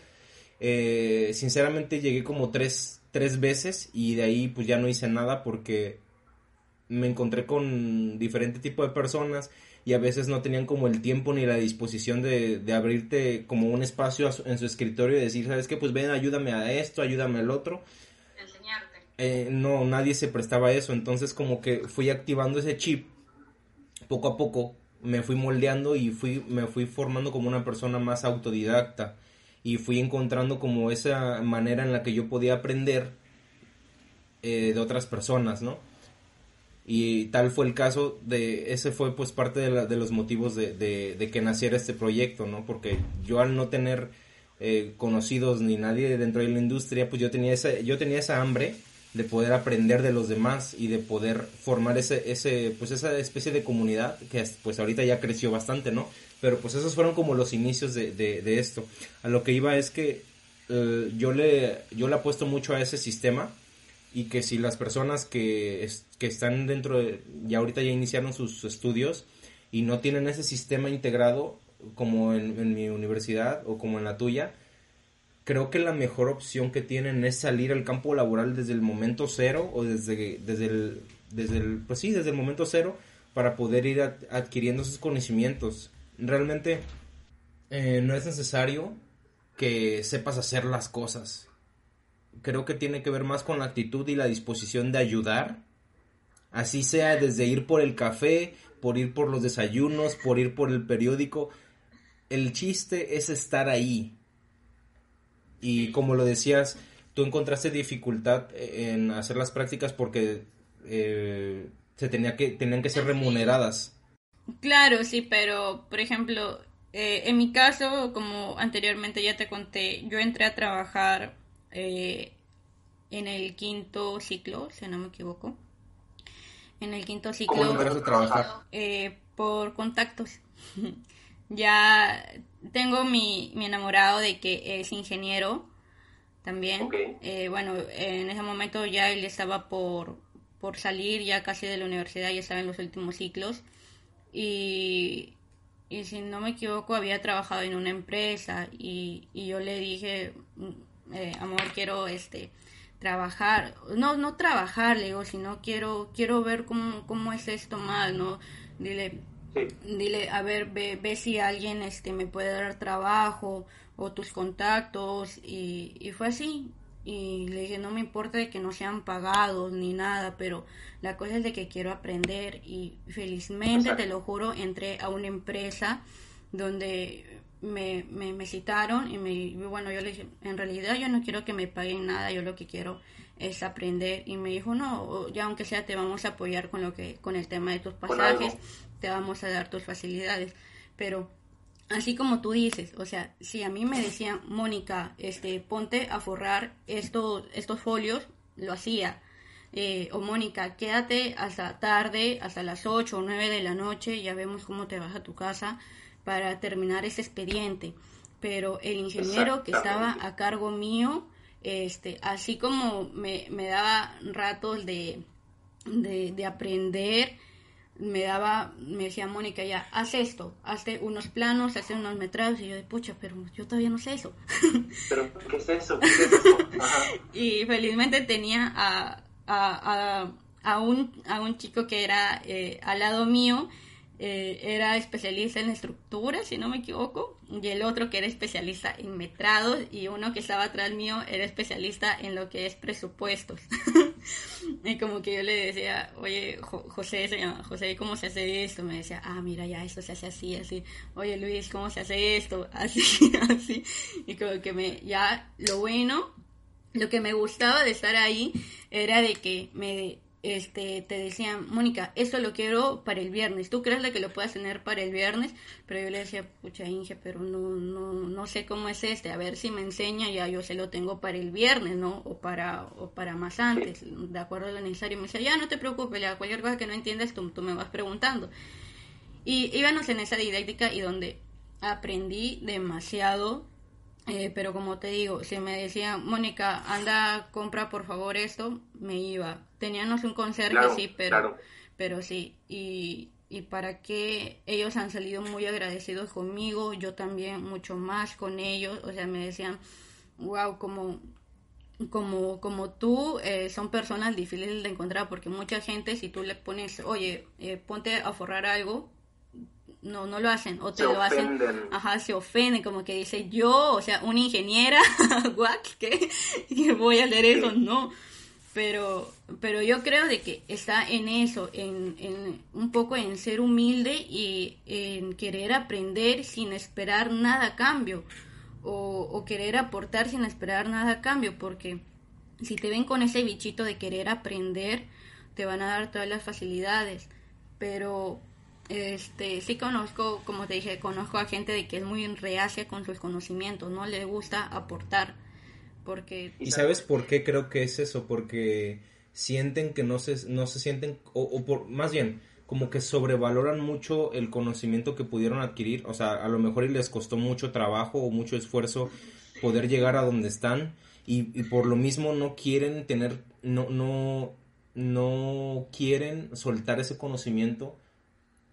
eh, sinceramente llegué como tres, tres veces y de ahí pues ya no hice nada porque me encontré con diferente tipo de personas y a veces no tenían como el tiempo ni la disposición de, de abrirte como un espacio en su escritorio y decir, ¿sabes qué? Pues ven, ayúdame a esto, ayúdame al otro eh, no, nadie se prestaba a eso, entonces como que fui activando ese chip poco a poco, me fui moldeando y fui, me fui formando como una persona más autodidacta y fui encontrando como esa manera en la que yo podía aprender eh, de otras personas, ¿no? Y tal fue el caso de, ese fue pues parte de, de los motivos de, que naciera este proyecto, ¿no? Porque yo al no tener eh, conocidos ni nadie dentro de la industria, pues yo tenía esa, yo tenía esa hambre de poder aprender de los demás y de poder formar ese, ese, pues esa especie de comunidad que pues ahorita ya creció bastante, ¿no? Pero pues esos fueron como los inicios de, de, esto. A lo que iba es que eh, yo le, yo le apuesto mucho a ese sistema y que si las personas que, que están dentro de, ya ahorita ya iniciaron sus estudios y no tienen ese sistema integrado como en, mi universidad o como en la tuya, creo que la mejor opción que tienen es salir al campo laboral desde el momento cero o desde, desde el, desde el, pues sí, desde el momento cero para poder ir adquiriendo esos conocimientos. Realmente eh, no es necesario que sepas hacer las cosas. Creo que tiene que ver más con la actitud y la disposición de ayudar. Así sea desde ir por el café, por ir por los desayunos, por ir por el periódico. El chiste es estar ahí, y como lo decías, tú encontraste dificultad en hacer las prácticas porque eh, se tenía que, tenían que ser remuneradas. Claro, sí, pero por ejemplo, eh, en mi caso, como anteriormente ya te conté, yo entré a trabajar eh, en el quinto ciclo, si no me equivoco. En el quinto ciclo. ¿Cómo a trabajar? por contactos. ya tengo mi, mi enamorado de que es ingeniero también. Eh, bueno, en ese momento ya él estaba por, por salir ya casi de la universidad, ya estaba en los últimos ciclos. Y, y si no me equivoco, había trabajado en una empresa y, y yo le dije, mm, eh, amor, quiero este trabajar, no, no trabajar, le digo, sino quiero, quiero ver cómo, cómo es esto más, ¿no? Dile, Dile, a ver, ve, ve, si alguien este, me puede dar trabajo o tus contactos. Y, y fue así. Y le dije, no me importa de que no sean pagados ni nada, pero la cosa es de que quiero aprender. Y felizmente, te lo juro, entré a una empresa donde me, me, me, citaron y me, bueno, yo le dije, en realidad yo no quiero que me paguen nada, yo lo que quiero es aprender y me dijo, no, ya aunque sea te vamos a apoyar con lo que, con el tema de tus pasajes, te vamos a dar tus facilidades, pero así como tú dices, o sea, si a mí me decían, Mónica, este, ponte a forrar estos, estos folios, lo hacía. Eh, o Mónica, quédate hasta tarde, hasta las 8 o 9 de la noche, ya vemos cómo te vas a tu casa para terminar ese expediente. Pero el ingeniero que estaba a cargo mío, este, así como me, me daba ratos de, de, de aprender, me daba, me decía Mónica ya, haz esto, hazte unos planos, hazte unos metrados, y yo de pucha, pero yo todavía no sé eso. ¿Pero qué es eso? y felizmente tenía a, a, a, a, un, a un chico que era eh, al lado mío, eh, era especialista en estructura, si no me equivoco, y el otro que era especialista en metrados, y uno que estaba atrás mío era especialista en lo que es presupuestos. y como que yo le decía, oye, José, se llama José, ¿cómo se hace esto? Me decía, ah, mira, ya, esto se hace así, así. Oye, Luis, ¿cómo se hace esto? Así, así. Y como que me, ya, lo bueno, lo que me gustaba de estar ahí era de que me este, te decían, Mónica, esto lo quiero para el viernes, ¿tú crees que lo puedas tener para el viernes? Pero yo le decía, pucha Inge, pero no, no, no sé cómo es este, a ver si me enseña, ya yo se lo tengo para el viernes, ¿no? O para, o para más antes, de acuerdo a lo necesario. Me decía, ya no te preocupes, ya cualquier cosa que no entiendas, tú, tú me vas preguntando. Y íbamos en esa didáctica y donde aprendí demasiado eh, pero como te digo, si me decía, Mónica, anda, compra por favor esto, me iba. Teníamos un conserje, sí, pero, pero sí. Y, y para que ellos han salido muy agradecidos conmigo, yo también mucho más con ellos. O sea, me decían, wow, como, como, como tú, eh, son personas difíciles de encontrar, porque mucha gente, si tú le pones, oye, eh, ponte a forrar algo, no, no lo hacen, o te lo hacen, ajá, se ofenden, como que dice yo, o sea, una ingeniera, guac, ¿qué? voy a leer eso, no, pero, pero yo creo de que está en eso, en, en un poco en ser humilde y en querer aprender sin esperar nada a cambio, o, o querer aportar sin esperar nada a cambio, porque si te ven con ese bichito de querer aprender, te van a dar todas las facilidades, pero Este, sí conozco, como te dije, conozco a gente de que es muy reacia con sus conocimientos, no le gusta aportar, porque... ¿Y sabes por qué creo que es eso? Porque sienten que no se, no se sienten, o, o por, más bien, como que sobrevaloran mucho el conocimiento que pudieron adquirir, o sea, a lo mejor y les costó mucho trabajo o mucho esfuerzo poder llegar a donde están y, y por lo mismo no quieren tener, no, no, no quieren soltar ese conocimiento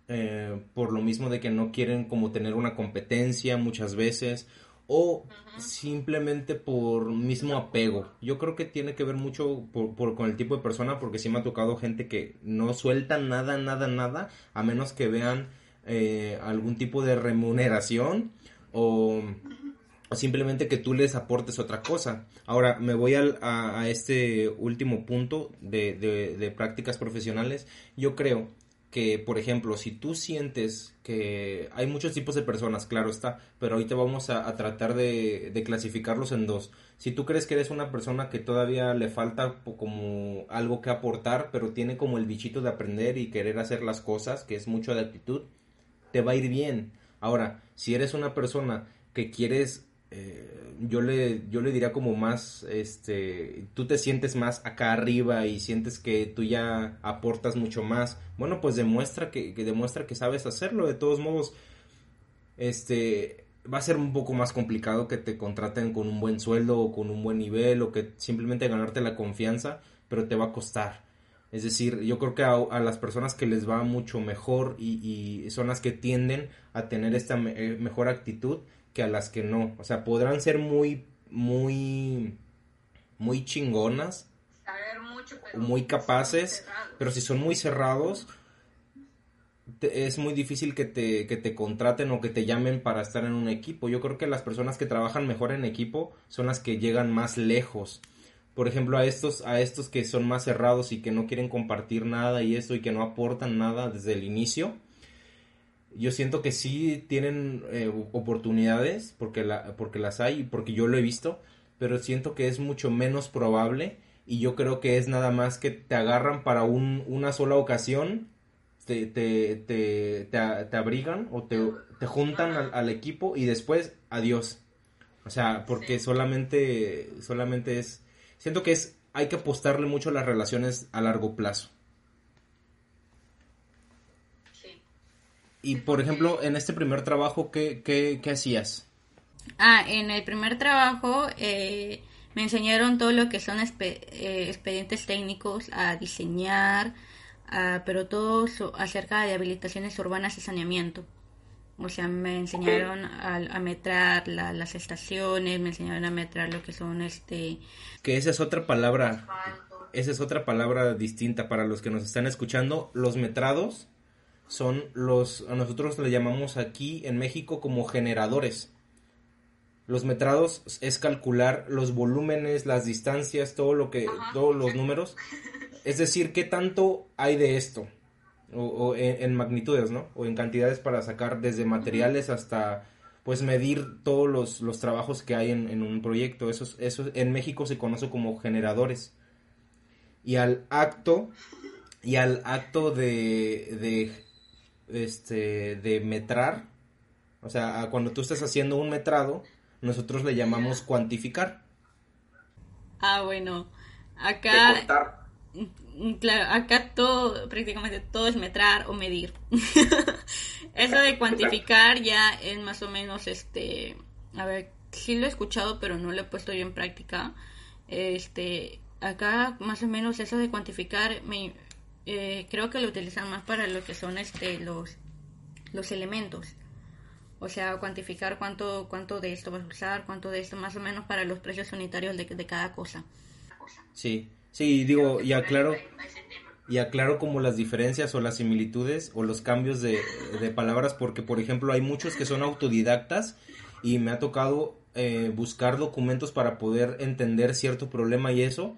eh, por lo mismo de que no quieren como tener una competencia muchas veces o simplemente por mismo apego. Yo creo que tiene que ver mucho por, por- con el tipo de persona porque sí me ha tocado gente que no suelta nada, nada, nada a menos que vean eh, algún tipo de remuneración o, o simplemente que tú les aportes otra cosa. Ahora me voy al- a, a este último punto de, de- de prácticas profesionales. Yo creo que, por ejemplo, si tú sientes que hay muchos tipos de personas, claro está, pero ahorita vamos a, tratar de, de clasificarlos en dos. Si tú crees que eres una persona que todavía le falta como algo que aportar, pero tiene como el bichito de aprender y querer hacer las cosas, que es mucho de actitud, te va a ir bien. Ahora, si eres una persona que quieres, eh, yo le, yo le diría como más, este, tú te sientes más acá arriba y sientes que tú ya aportas mucho más, bueno, pues demuestra que, demuestra que sabes hacerlo. De todos modos, este, va a ser un poco más complicado que te contraten con un buen sueldo o con un buen nivel o que simplemente ganarte la confianza, pero te va a costar. Es decir, yo creo que a, las personas que les va mucho mejor y, son las que tienden a tener esta eh, mejor actitud que a las que no. O sea, podrán ser muy, muy, muy chingonas, Saber mucho, o pero muy capaces, pero si son muy cerrados, te- es muy difícil que te, que te contraten o que te llamen para estar en un equipo. Yo creo que las personas que trabajan mejor en equipo son las que llegan más lejos. Por ejemplo, a estos, a estos que son más cerrados y que no quieren compartir nada y esto y que no aportan nada desde el inicio, yo siento que sí tienen eh, oportunidades porque, la, porque las hay y porque yo lo he visto, pero siento que es mucho menos probable y yo creo que es nada más que te agarran para un, una sola ocasión, te, te, te, te, abrigan o te, te juntan al, al equipo y después adiós. O sea, porque solamente, solamente es, siento que es, hay que apostarle mucho a las relaciones a largo plazo. Y por ejemplo, en este primer trabajo, ¿qué, qué, qué hacías? Ah, en el primer trabajo eh, me enseñaron todo lo que son eh, expedientes técnicos a diseñar, pero todo so- acerca de habilitaciones urbanas y saneamiento. O sea, me enseñaron a, a metrar la- las estaciones, me enseñaron a metrar lo que son este... Que esa es otra palabra, esa es otra palabra distinta para los que nos están escuchando. Los metrados son los, a nosotros le llamamos aquí en México como generadores. Los metrados es calcular los volúmenes, las distancias, todo lo que, Ajá. todos los números. Es decir, qué tanto hay de esto. O, o en, en magnitudes, ¿no? O en cantidades para sacar desde materiales hasta, pues, medir todos los, los trabajos que hay en, en un proyecto. Eso, es- eso en México se conoce como generadores. Y al acto, y al acto de, de, este, de metrar, o sea, cuando tú estás haciendo un metrado, nosotros le llamamos cuantificar. Ah, bueno, acá... Mm, Claro, acá todo, prácticamente todo es metrar o medir. Eso de cuantificar ya es más o menos este, a ver, sí lo he escuchado, pero no lo he puesto yo en práctica. Este, acá más o menos eso de cuantificar, me, eh, creo que lo utilizan más para lo que son este los los elementos. O sea, cuantificar cuánto cuánto de esto vas a usar, cuánto de esto, más o menos para los precios unitarios de, de cada cosa. Sí, sí, digo, y aclaro, y aclaro como las diferencias o las similitudes o los cambios de, de palabras porque por ejemplo hay muchos que son autodidactas y me ha tocado eh, buscar documentos para poder entender cierto problema y eso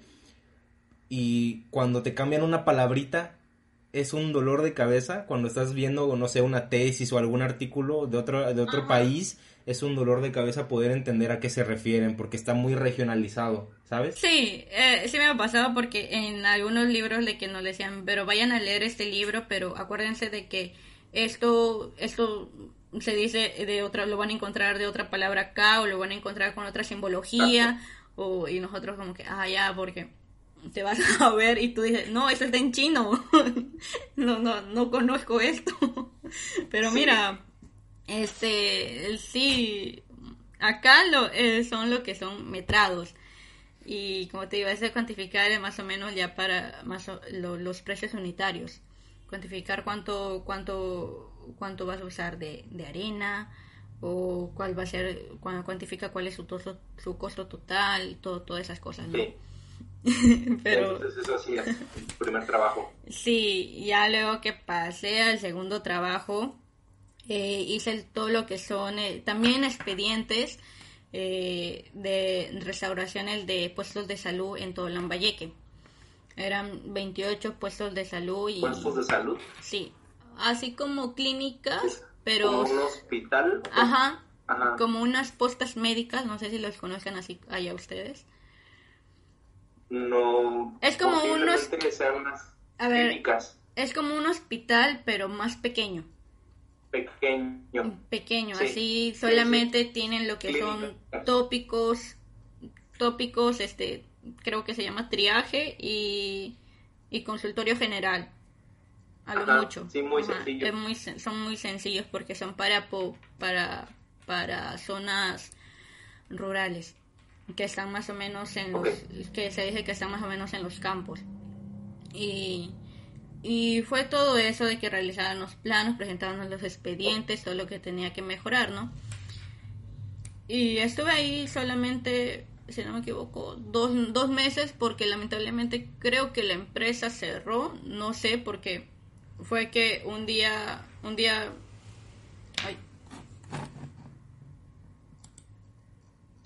y cuando te cambian una palabrita es un dolor de cabeza cuando estás viendo no sé una tesis o algún artículo de otro de otro Ajá. país es un dolor de cabeza poder entender a qué se refieren porque está muy regionalizado ¿sabes? Sí, eh, sí me ha pasado porque en algunos libros de que nos decían, pero vayan a leer este libro, pero acuérdense de que esto, esto se dice de otra, lo van a encontrar de otra palabra acá, o lo van a encontrar con otra simbología, o, y nosotros como que, ah, ya, porque te vas a ver y tú dices, no, eso está en chino, no, no, no conozco esto. Pero mira, este, sí, acá lo, eh, son lo que son metrados. Y como te digo, es de cuantificar eh, más o menos ya para más o- lo- los precios unitarios. Cuantificar cuánto, cuánto, cuánto vas a usar de, de arena o cuál va a ser, cuando cuantifica cuál es su, toso- su costo total, todo, todas esas cosas, ¿no? Sí. Pero Entonces eso sí es el primer trabajo. sí, ya luego que pasé al segundo trabajo, eh, hice todo lo que son eh, también expedientes eh, de restauraciones de puestos de salud en todo Lambayeque. Eran 28 puestos de salud y Puestos de salud. sí, así como clínicas, pero Como un hospital. ajá, Ajá. como unas postas médicas, no sé si los conozcan así allá ustedes. No. Es como unos- sean A ver. clínicas Es como un hospital, pero más pequeño. pequeño. pequeño, Sí, así sí, solamente tienen lo que son tópicos, tópicos, este, creo que se llama triaje y, y consultorio general, a lo Ajá, mucho. sí, muy es muy son muy sencillos porque son para, para, para zonas rurales, que están más o menos en los, que se dice que están más o menos en los campos. Y, y fue todo eso de que realizaban los planos, presentaban los expedientes, todo lo que tenía que mejorar, ¿no? Y estuve ahí solamente, si no me equivoco, dos, dos meses porque lamentablemente creo que la empresa cerró, no sé, porque fue que un día, un día, ay,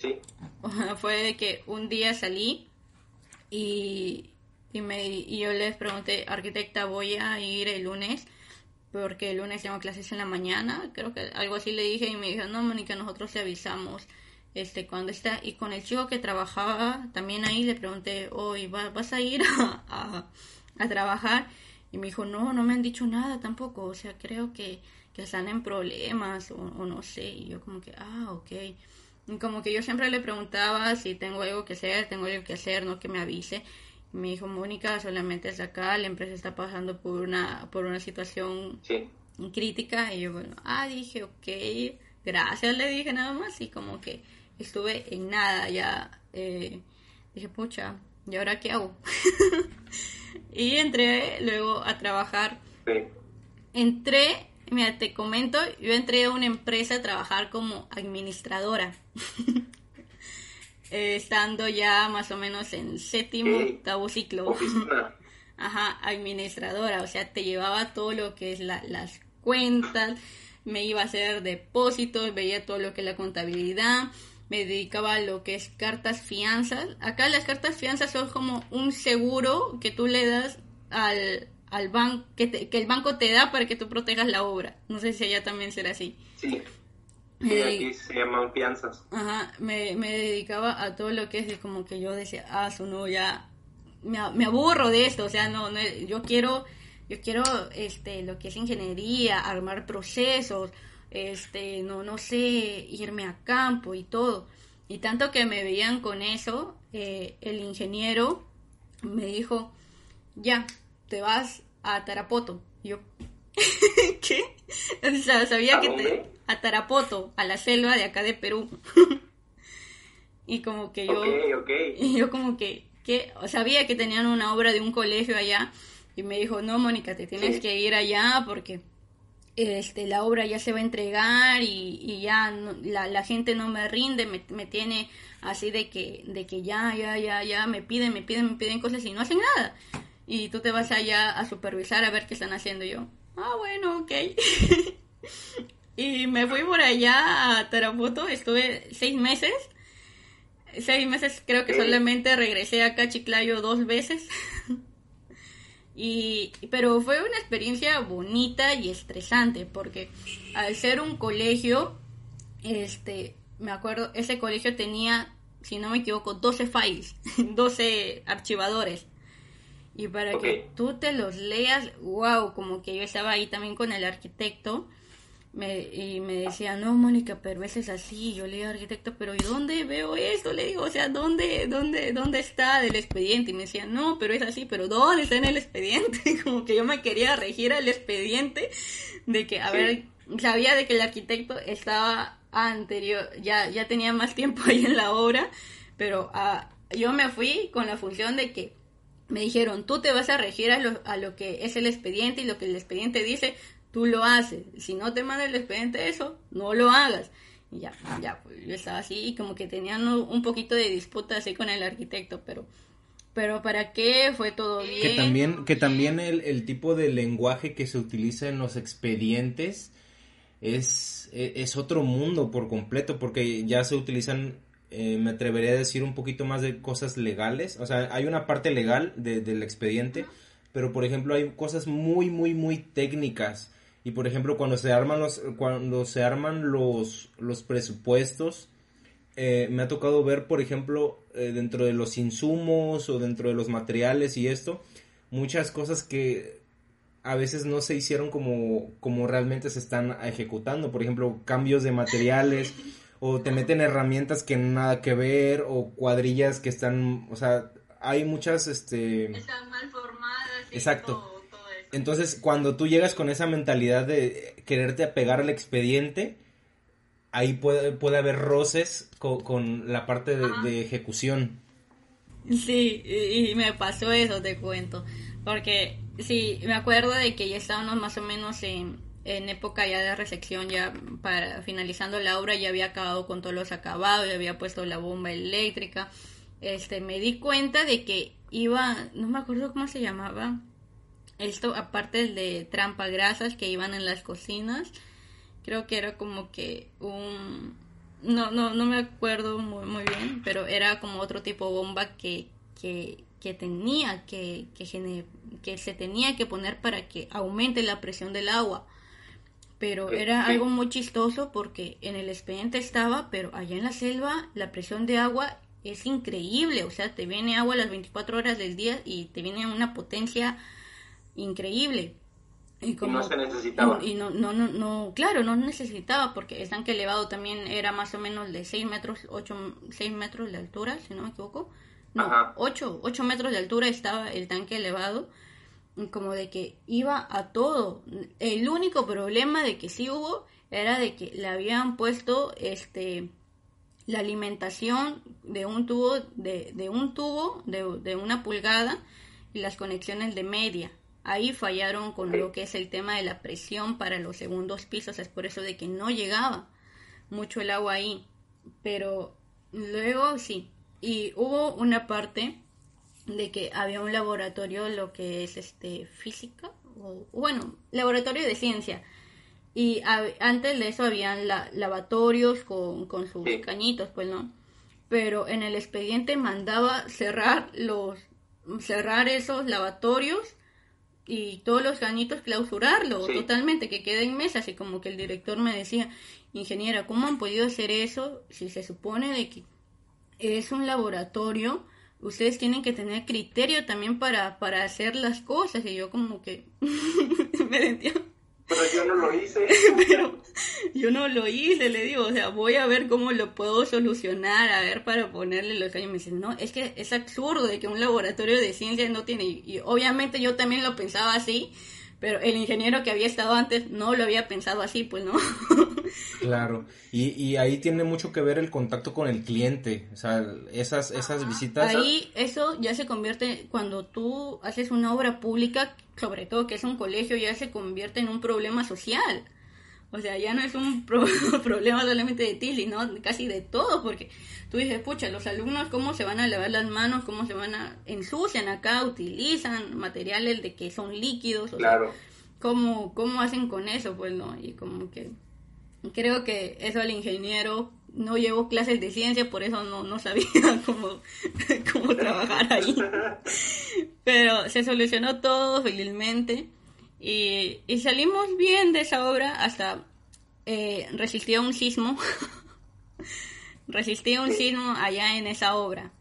Sí. fue de que un día salí y, y, me, y yo les pregunté, arquitecta, voy a ir el lunes porque el lunes tengo clases en la mañana, creo que algo así le dije y me dijo, no, Mónica, nosotros te avisamos este cuando está y con el chico que trabajaba también ahí le pregunté, hoy vas a ir a, a, a trabajar y me dijo, no, no me han dicho nada tampoco, o sea, creo que, que están en problemas o, o no sé, y yo como que, ah, ok. Como que yo siempre le preguntaba si tengo algo que hacer, tengo algo que hacer, no que me avise. Y me dijo, Mónica, solamente es acá, la empresa está pasando por una, por una situación Sí. crítica. Y yo, bueno, ah, dije, ok, gracias, le dije nada más. Y como que estuve en nada, ya eh, dije, pucha, ¿y ahora qué hago? y entré luego a trabajar Sí. entré, mira, te comento, yo entré a una empresa a trabajar como administradora. Eh, Estando ya más o menos en séptimo, Ok. octavo ciclo. Oficina. Ajá, administradora, o sea, te llevaba todo lo que es la- las cuentas, me iba a hacer depósitos, veía todo lo que es la contabilidad, me dedicaba a lo que es cartas fianzas. Acá las cartas fianzas son como un seguro que tú le das al, al banco, que, te- que el banco te da para que tú protejas la obra. No sé si allá también será así. Sí. Eh, aquí se llaman fianzas. Ajá, me, me dedicaba a todo lo que es de como que yo decía, ah, su no, ya me, me aburro de esto, o sea, no, no, yo quiero, yo quiero, este, lo que es ingeniería, armar procesos, este, no, no sé, irme a campo y todo. Y tanto que me veían con eso, eh, el ingeniero me dijo, ya, te vas a Tarapoto. Y yo, ¿qué? O sea, sabía ¿A que te, a Tarapoto, a la selva de acá de Perú. y como que yo, Ok, ok. y yo como que, que sabía que tenían una obra de un colegio allá y me dijo, no, Mónica, te tienes Sí. que ir allá porque este la obra ya se va a entregar y, y ya no- la, la gente no me rinde, me, me tiene así de que, de que ya, ya, ya, ya, me piden, me piden, me piden cosas y no hacen nada. Y tú te vas allá a supervisar a ver qué están haciendo Y yo. Ah, bueno, ok. y me fui por allá a Tarapoto, estuve seis meses. Seis meses creo que solamente regresé acá a Chiclayo dos veces. Y, pero fue una experiencia bonita y estresante porque al ser un colegio, este, me acuerdo, ese colegio tenía, si no me equivoco, 12 files, 12 archivadores. Y para que tú te los leas, wow, como que yo estaba ahí también con el arquitecto me, y me decía, no, Mónica, pero eso es así. Yo le digo, arquitecto, pero ¿y dónde veo esto? Le digo, o sea, ¿dónde, dónde, dónde está del expediente? Y me decía, no, pero es así, pero ¿dónde está en el expediente? Como que yo me quería regir al expediente de que, a Sí. ver, sabía de que el arquitecto estaba anterior, ya, ya tenía más tiempo ahí en la obra, pero ah, yo me fui con la función de que me dijeron, tú te vas a regir a lo, a lo que es el expediente y lo que el expediente dice, tú lo haces. Si no te manda el expediente eso, no lo hagas. Y ya, ya, pues yo estaba así y como que tenían un poquito de disputa así con el arquitecto, pero, pero ¿para qué? Fue todo bien. Que también, que también el, el tipo de lenguaje que se utiliza en los expedientes es, e- es otro mundo por completo, porque ya se utilizan, eh, me atrevería a decir un poquito más de cosas legales, o sea, hay una parte legal de- del expediente, pero por ejemplo hay cosas muy, muy, muy técnicas. Y por ejemplo, cuando se arman los, cuando se arman los, los presupuestos, eh, me ha tocado ver, por ejemplo, eh, dentro de los insumos o dentro de los materiales y esto, muchas cosas que a veces no se hicieron como, como realmente se están ejecutando. Por ejemplo, cambios de materiales o te meten herramientas que nada que ver o cuadrillas que están, o sea, hay muchas, este... Están mal formadas. y Exacto. Todo, todo eso. Entonces, cuando tú llegas con esa mentalidad de quererte apegar al expediente, ahí puede, puede haber roces co- con, la parte de, de ejecución. Sí, y, y me pasó eso, te cuento. Porque sí, me acuerdo de que ya estábamos más o menos en, en época ya de recepción, ya para finalizando la obra, ya había acabado con todos los acabados, ya había puesto la bomba eléctrica. Este, me di cuenta de que iba, no me acuerdo cómo se llamaba, esto aparte de trampa grasas que iban en las cocinas, creo que era como que un no no no me acuerdo muy, muy bien pero era como otro tipo de bomba que que, que tenía que que, que se tenía que poner para que aumente la presión del agua pero era algo muy chistoso porque en el expediente estaba pero allá en la selva la presión de agua es increíble o sea te viene agua las 24 horas del día y te viene a una potencia increíble y no se necesitaba. y no, no, no, no, claro, no necesitaba porque el tanque elevado también era más o menos de 6 metros, 8, 6 metros de altura, si no me equivoco. No, Ajá. 8, 8 metros de altura estaba el tanque elevado. Como de que iba a todo. El único problema de que sí hubo era de que le habían puesto este la alimentación de un tubo de, de un tubo de, de una pulgada y las conexiones de media. Ahí fallaron con lo que es el tema de la presión para los segundos pisos, es por eso de que no llegaba mucho el agua ahí. Pero luego sí, y hubo una parte de que había un laboratorio, lo que es este física, o bueno, laboratorio de ciencia. Y antes de eso habían la- lavatorios con, con sus Sí. cañitos, pues no. Pero en el expediente mandaba cerrar los cerrar esos lavatorios y todos los cañitos clausurarlo Sí. totalmente, que queden mesas. Y como que el director me decía, ingeniera, ¿cómo han podido hacer eso si se supone de que es un laboratorio? Ustedes tienen que tener criterio también para, para hacer las cosas. Y yo como que me sentía Pero yo no lo hice. pero yo no lo hice, le digo, o sea, voy a ver cómo lo puedo solucionar, a ver para ponerle los caños. Me dicen, no, es que es absurdo de que un laboratorio de ciencia no tiene, y, y obviamente yo también lo pensaba así, pero el ingeniero que había estado antes no lo había pensado así, pues no. Claro, y, y ahí tiene mucho que ver el contacto con el cliente, o sea, esas, esas visitas. Ahí eso ya se convierte, cuando tú haces una obra pública, sobre todo que es un colegio, ya se convierte en un problema social. O sea, ya no es un pro- problema solamente de ti, sino casi de todo, porque tú dices, pucha, los alumnos cómo se van a lavar las manos, cómo se van a ensucian acá, utilizan materiales de que son líquidos, o sea, Claro. ¿cómo, cómo hacen con eso? Pues no, y como que creo que eso al ingeniero no llevó clases de ciencia, por eso no, no sabía cómo, cómo trabajar ahí. Pero se solucionó todo felizmente y, y salimos bien de esa obra hasta eh, resistió un sismo. resistió un sismo allá en esa obra.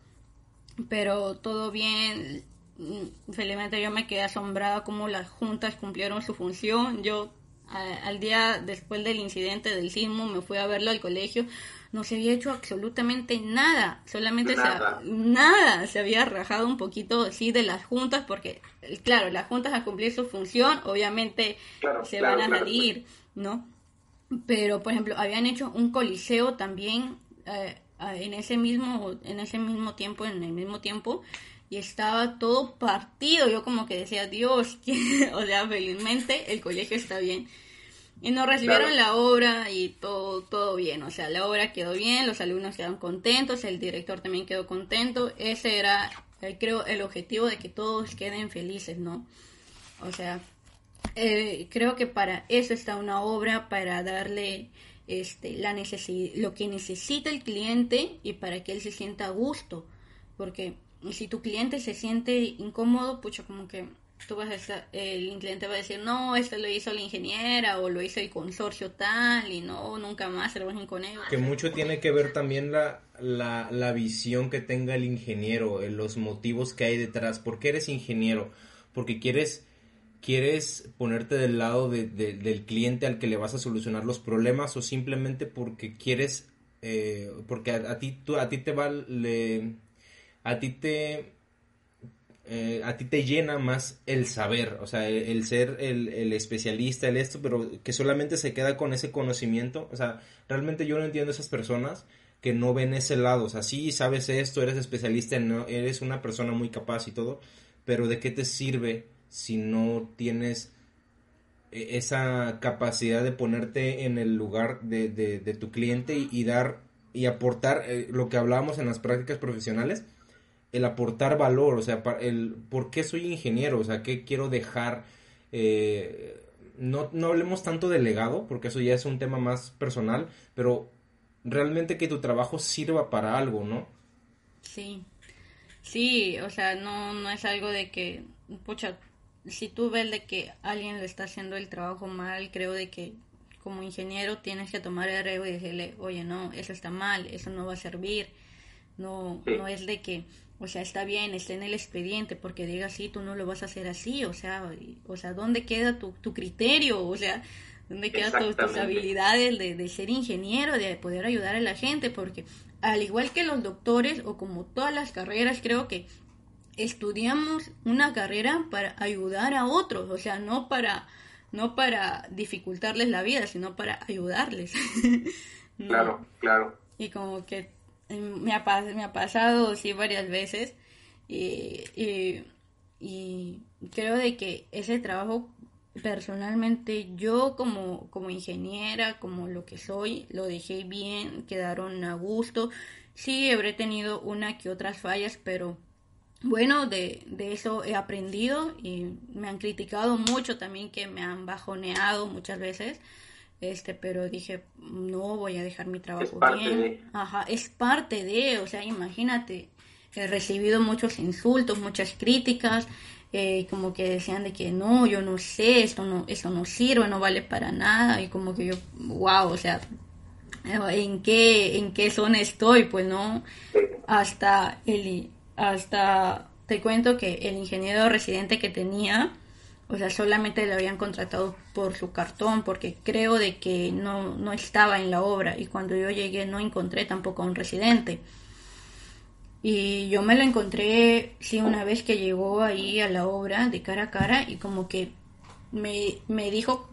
Pero todo bien, mm, felizmente yo me quedé asombrada cómo las juntas cumplieron su función. Yo a- al día después del incidente del sismo me fui a verlo al colegio. No se había hecho absolutamente nada, solamente Nada. se nada, se había rajado un poquito así de las juntas porque claro, las juntas a cumplir su función, obviamente Claro, se claro, van a claro, salir, ¿no? Pero, por ejemplo, habían hecho un coliseo también eh, eh, en ese mismo, en ese mismo tiempo, en el mismo tiempo, y estaba todo partido. Yo como que decía, Dios, que-". o sea, felizmente el colegio está bien. Y nos recibieron Claro. la obra y todo, todo bien. O sea, la obra quedó bien, los alumnos quedaron contentos, el director también quedó contento. Ese era, eh, creo, el objetivo de que todos queden felices, ¿no? O sea, eh, creo que para eso está una obra, para darle este, la necesi- lo que necesita el cliente y para que él se sienta a gusto. Porque si tu cliente se siente incómodo, pucha, como que tú vas a estar- el cliente va a decir, no, esto lo hizo la ingeniera o lo hizo el consorcio tal y no, nunca más trabajen con ellos. Que mucho tiene que ver también la, la, la visión que tenga el ingeniero, eh, los motivos que hay detrás. ¿Por qué eres ingeniero? Porque quieres, quieres ponerte del lado de- de- del cliente al que le vas a solucionar los problemas o simplemente porque quieres, eh, porque a, ti, tú, a ti te va, a ti te, eh, a ti te llena más el saber, o sea, el, ser el, el especialista, el esto, pero que solamente se queda con ese conocimiento, o sea, realmente yo no entiendo a esas personas que no ven ese lado, o sea, sí sabes esto, eres especialista, eres una persona muy capaz y todo, pero ¿de qué te sirve si no tienes eh, esa capacidad de ponerte en el lugar de, de- de tu cliente y, y dar y aportar eh, lo que hablábamos en las prácticas profesionales? El aportar valor, o sea, el por qué soy ingeniero, o sea, qué quiero dejar. eh, no, no hablemos tanto de legado, porque eso ya es un tema más personal, pero realmente que tu trabajo sirva para algo, ¿no? Sí, sí, o sea, no, no es algo de que, pucha, si tú ves de que alguien le está haciendo el trabajo mal, creo de que como ingeniero tienes que tomar el riesgo y decirle, oye, no, eso está mal, eso no va a servir, no, no es de que, o sea, está bien, está en el expediente, porque diga así, tú no lo vas a hacer así, o sea, o sea, ¿dónde queda tu, tu criterio? O sea, ¿dónde quedan tus, habilidades de, de ser ingeniero, de poder ayudar a la gente? Porque al igual que los doctores, o como todas las carreras, creo que estudiamos una carrera para ayudar a otros, o sea, no para no para dificultarles la vida, sino para ayudarles. No. Claro, claro. Y como que me ha, me ha pasado, sí, varias veces. Y, y, y creo de que ese trabajo, personalmente, yo como, como ingeniera, como lo que soy, lo dejé bien, quedaron a gusto. Sí, habré tenido una que otras fallas, pero bueno, de, de eso he aprendido y me han criticado mucho también, que me han bajoneado muchas veces. Este, pero dije, no voy a dejar mi trabajo parte bien. de. Ajá, es parte de, o sea, imagínate, he recibido muchos insultos, muchas críticas, eh, como que decían de que no, yo no sé, esto no, esto no sirve, no vale para nada, y como que yo, wow, o sea, ¿en qué, en qué zona estoy? Pues no, hasta el, hasta, te cuento que el ingeniero residente que tenía, o sea, solamente le habían contratado por su cartón, porque creo de que no, no estaba en la obra y cuando yo llegué no encontré tampoco a un residente. Y yo me lo encontré, sí, una vez que llegó ahí a la obra de cara a cara y como que me, me dijo,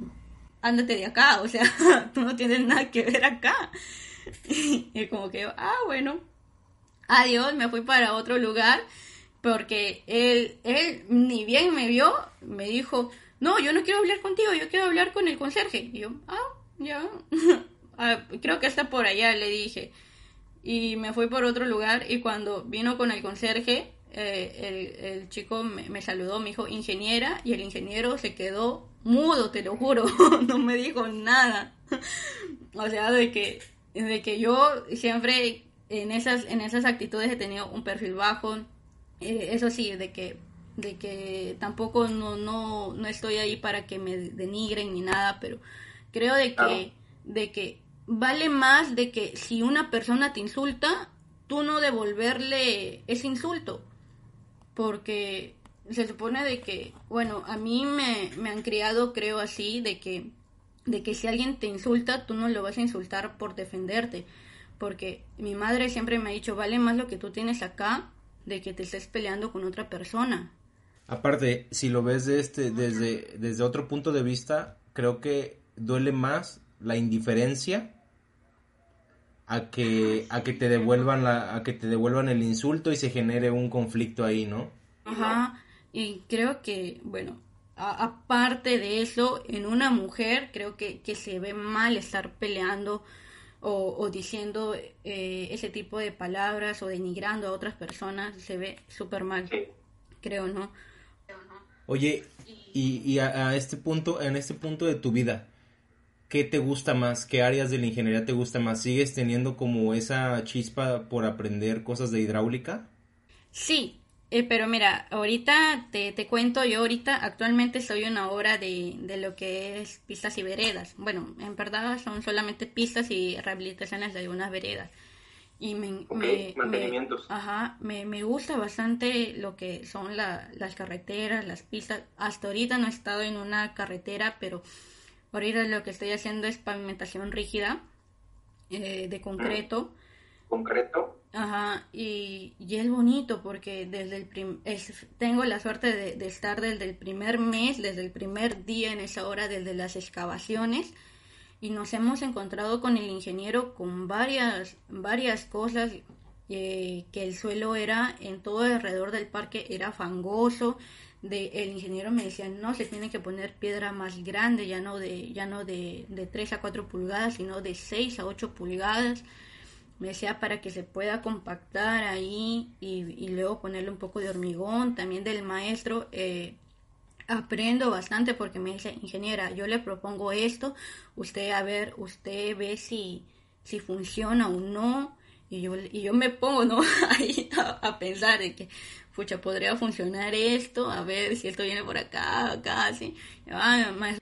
ándate de acá, o sea, tú no tienes nada que ver acá. Y como que, ah, bueno, adiós, me fui para otro lugar porque él, él ni bien me vio, me dijo, no, yo no quiero hablar contigo, yo quiero hablar con el conserje. Y yo, ah, ya, Ah, creo que está por allá, le dije. Y me fui por otro lugar y cuando vino con el conserje, eh, el, chico me, me saludó, me dijo ingeniera y el ingeniero se quedó mudo, te lo juro, no me dijo nada. o sea, de que, de que yo siempre en esas, en esas actitudes he tenido un perfil bajo, eh, eso sí, de que de que tampoco no, no, no estoy ahí para que me denigren ni nada, pero creo de que, Claro. de que vale más de que si una persona te insulta, tú no devolverle ese insulto, porque se supone de que, bueno, a mí me, me han criado, creo así, de que, de que si alguien te insulta, tú no lo vas a insultar por defenderte. Porque mi madre siempre me ha dicho, vale más lo que tú tienes acá de que te estés peleando con otra persona. Aparte, si lo ves de este, desde, desde otro punto de vista, creo que duele más la indiferencia a que, a que te devuelvan la, a que te devuelvan el insulto y se genere un conflicto ahí, ¿no? Ajá, y creo que, bueno, aparte de eso, en una mujer creo que, que se ve mal estar peleando o, o diciendo eh, ese tipo de palabras o denigrando a otras personas, se ve súper mal, Sí. creo, ¿no? Oye, y, y a, a este punto, en este punto de tu vida, ¿qué te gusta más? ¿Qué áreas de la ingeniería te gusta más? ¿Sigues teniendo como esa chispa por aprender cosas de hidráulica? Sí, eh, pero mira, ahorita te, te cuento, yo ahorita actualmente soy una obra de, de lo que es pistas y veredas. Bueno, en verdad son solamente pistas y rehabilitaciones de algunas veredas. Y me, me- mantenimientos. me- ajá, me, me gusta bastante lo que son la- las carreteras, las pistas. Hasta ahorita no he estado en una carretera, pero ahorita lo que estoy haciendo es pavimentación rígida eh, de concreto. Concreto. Ajá, y, y es bonito porque desde el prim- es- tengo la suerte de, estar desde el primer mes, desde el primer día en esa hora, desde las excavaciones, y nos hemos encontrado con el ingeniero con varias, varias cosas, eh, que el suelo era en todo alrededor del parque era fangoso, de, el ingeniero me decía, no, se tiene que poner piedra más grande, ya no de, ya no de, de 3 a 4 pulgadas, sino de 6 a 8 pulgadas me decía para que se pueda compactar ahí y, y luego ponerle un poco de hormigón. También del maestro eh, aprendo bastante porque me dice, ingeniera, yo le propongo esto, usted a ver, usted ve si, si funciona o no. Y yo, y yo me pongo, ¿no? Ahí a, a pensar de que, pucha, podría funcionar esto, a ver si esto viene por acá, acá, así.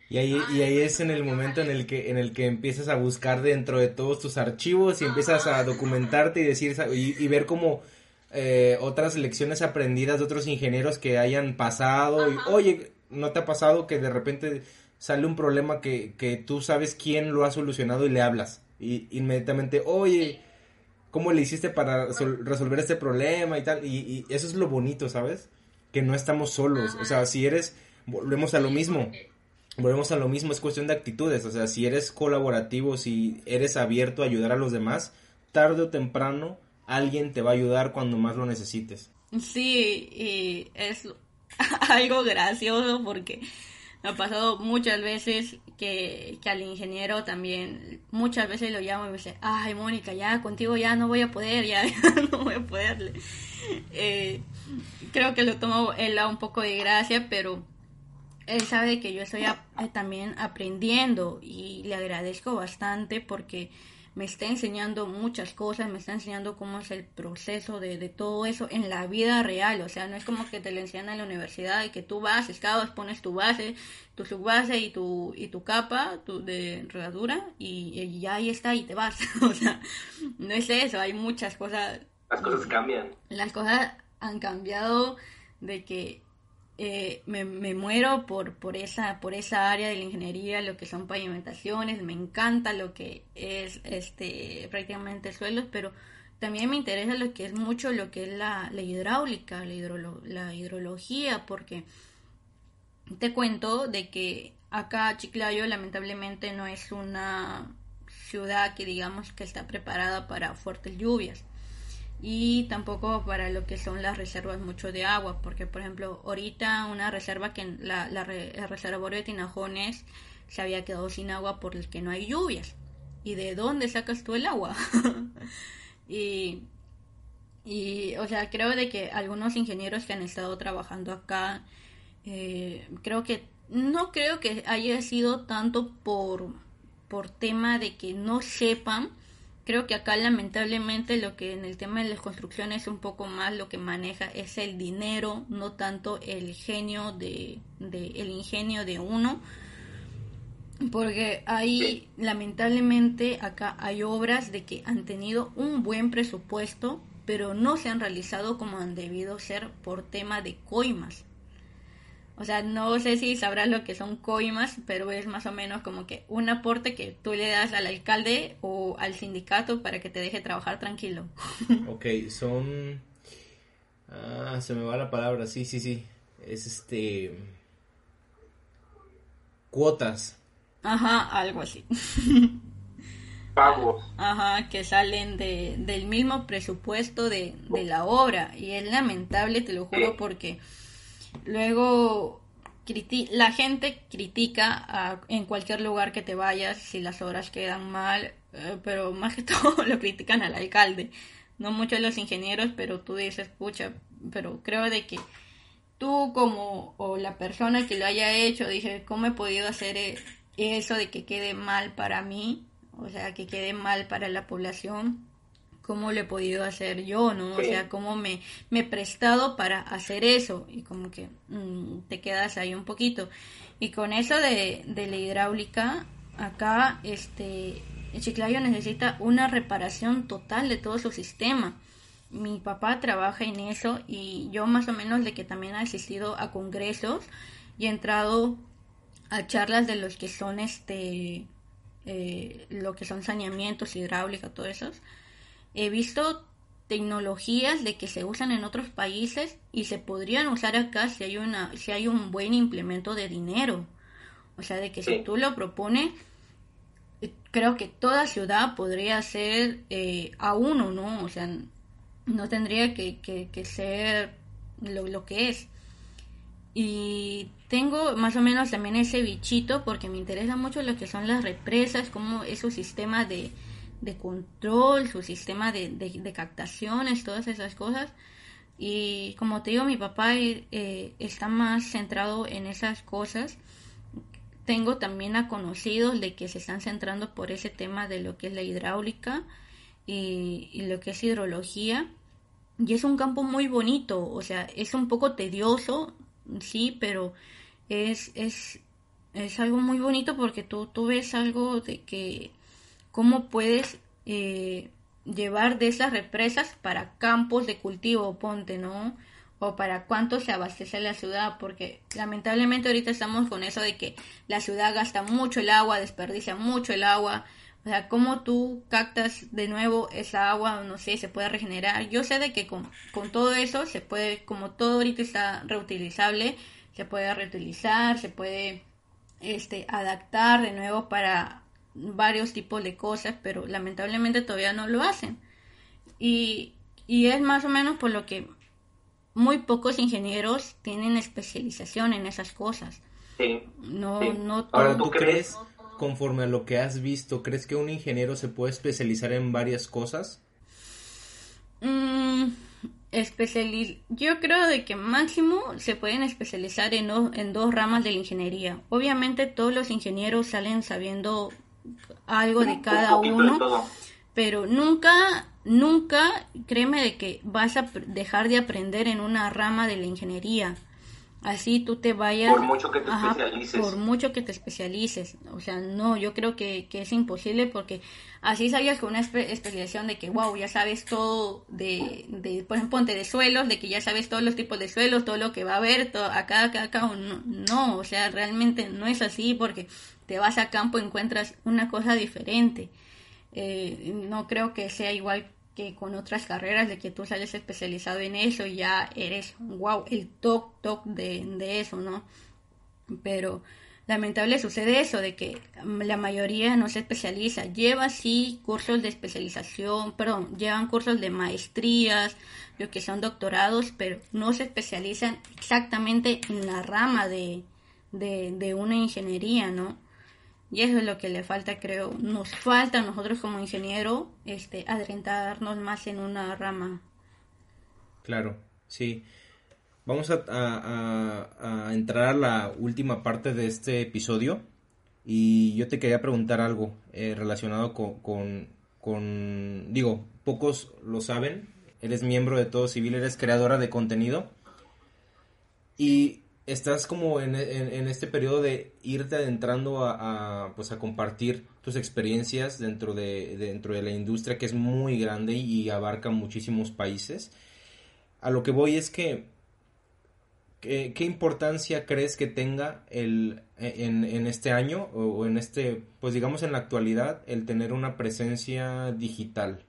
Y ahí, y ahí es en el momento en el que en el que empiezas a buscar dentro de todos tus archivos y empiezas a documentarte y decir y, y ver como eh, otras lecciones aprendidas de otros ingenieros que hayan pasado y oye no te ha pasado que de repente sale un problema que, que tú sabes quién lo ha solucionado y le hablas y inmediatamente oye cómo le hiciste para sol- resolver este problema y tal y, eso es lo bonito sabes que no estamos solos. O sea si eres volvemos a lo mismo. Volvemos a lo mismo, es cuestión de actitudes, o sea, si eres colaborativo, si eres abierto a ayudar a los demás, tarde o temprano alguien te va a ayudar cuando más lo necesites. Sí, y es algo gracioso porque ha pasado muchas veces que, que al ingeniero también, muchas veces lo llamo y me dice, ay Mónica, ya contigo ya no voy a poder, ya, no voy a poderle. Eh, creo que lo tomo él a un poco de gracia, pero él sabe que yo estoy eh, también aprendiendo y le agradezco bastante porque me está enseñando muchas cosas, me está enseñando cómo es el proceso de, de todo eso en la vida real, o sea, no es como que te lo enseñan en la universidad y que tú vas, excavas, pones tu base, tu subbase y tu, y tu capa tu, de enredadura y, y ya ahí está y te vas, o sea, no es eso, hay muchas cosas. Las cosas cambian. las cosas han cambiado de que eh, me, muero por, por, esa, por esa área de la ingeniería, lo que son pavimentaciones, me encanta lo que es este prácticamente suelos, pero también me interesa lo que es mucho lo que es la, hidráulica, la hidrología, porque te cuento de que acá Chiclayo lamentablemente no es una ciudad que digamos que está preparada para fuertes lluvias y tampoco para lo que son las reservas mucho de agua, porque por ejemplo ahorita una reserva que la, la el reservorio de Tinajones se había quedado sin agua por el que no hay lluvias. ¿Y de dónde sacas tú el agua? y, y, o sea, creo de que algunos ingenieros que han estado trabajando acá, eh, creo que, no creo que haya sido tanto por, por tema de que no sepan, Creo que acá lamentablemente lo que en el tema de las construcciones un poco más lo que maneja es el dinero, no tanto el genio de, de el ingenio de uno. Porque hay, lamentablemente, acá hay obras de que han tenido un buen presupuesto, pero no se han realizado como han debido ser por tema de coimas. O sea, no sé si sabrás lo que son coimas, pero es más o menos como que un aporte que tú le das al alcalde o al sindicato para que te deje trabajar tranquilo. Ok, son... Ah, se me va la palabra, sí, sí, sí. Es este... Cuotas. Ajá, algo así. Pagos. Ajá, que salen de, del mismo presupuesto de, de la obra. Y es lamentable, te lo juro, porque luego la gente critica a- en cualquier lugar que te vayas si las obras quedan mal, eh, pero más que todo lo critican al alcalde. No mucho a los ingenieros, pero tú dices, pucha, pero creo de que tú como o la persona que lo haya hecho, dije, ¿cómo he podido hacer eh, eso de que quede mal para mí? O sea, que quede mal para la población. ¿Cómo lo he podido hacer yo, no? O sea, ¿cómo me, me he prestado para hacer eso? Y como que mm, te quedas ahí un poquito. Y con eso de, de la hidráulica, acá, este, el Chiclayo necesita una reparación total de todo su sistema mi papá trabaja en eso y yo más o menos de que también he asistido a congresos y he entrado a charlas de los que son este eh, lo que son saneamientos hidráulica todo eso he visto tecnologías de que se usan en otros países y se podrían usar acá si hay una si hay un buen implemento de dinero. O sea de que si tú lo propones eh, creo que toda ciudad podría ser eh, a uno no o sea no tendría que, que, que ser lo, lo que es. Y tengo más o menos también ese bichito porque me interesa mucho lo que son las represas, cómo es su sistema de, de control, su sistema de, de, captaciones, todas esas cosas. Y como te digo, mi papá eh, está más centrado en esas cosas. Tengo también a conocidos de que se están centrando por ese tema de lo que es la hidráulica y, y lo que es hidrología. Y es un campo muy bonito, o sea, es un poco tedioso, sí, pero es, es, es algo muy bonito porque tú, tú ves algo de que cómo puedes eh, llevar de esas represas para campos de cultivo, ponte, ¿no? O para cuánto se abastece la ciudad, porque lamentablemente ahorita estamos con eso de que la ciudad gasta mucho el agua, desperdicia mucho el agua, o sea, cómo tú captas de nuevo esa agua, no sé, se puede regenerar. Yo sé de que con, con todo eso se puede, como todo ahorita está reutilizable, se puede reutilizar, se puede este, adaptar de nuevo para varios tipos de cosas, pero lamentablemente todavía no lo hacen. Y, y es más o menos por lo que muy pocos ingenieros tienen especialización en esas cosas. Sí. No, Sí. no Ahora, todo- ¿tú crees? conforme a lo que has visto, crees que un ingeniero se puede especializar en varias cosas? Mm, especiali- Yo creo de que máximo se pueden especializar en, en dos ramas de la ingeniería. Obviamente todos los ingenieros salen sabiendo algo de cada uno, pero nunca, nunca, créeme de que vas a dejar de aprender en una rama de la ingeniería. Así tú te vayas... Por mucho que te especialices. Por mucho que te especialices. O sea, no, yo creo que, que es imposible porque así salgas con una espe- especialización de que, wow, ya sabes todo de, de, por ejemplo, ponte de suelos, de que ya sabes todos los tipos de suelos, todo lo que va a haber, todo, acá, acá, acá, no, no, o sea, realmente no es así porque te vas a campo encuentras una cosa diferente. Eh, no creo que sea igual que con otras carreras de que tú sales especializado en eso y ya eres, wow, el toc toc de, de eso, ¿no? Pero lamentable sucede eso, de que la mayoría no se especializa. Lleva sí cursos de especialización, perdón, llevan cursos de maestrías, lo que son doctorados, pero no se especializan exactamente en la rama de, de, de una ingeniería, ¿no? Y eso es lo que le falta, creo. Nos falta a nosotros como ingeniero este, adentrarnos más en una rama. Claro, sí. Vamos a, entrar a la última parte de este episodio y yo te quería preguntar algo eh, relacionado con, con- digo, pocos lo saben, eres miembro de Todo Civil, eres creadora de contenido y estás como en, en- este periodo de irte adentrando a, pues a compartir tus experiencias dentro de, dentro de la industria que es muy grande y abarca muchísimos países. A lo que voy es que, ¿qué, qué importancia crees que tenga el, en, en este año o en este, pues digamos en la actualidad, el tener una presencia digital?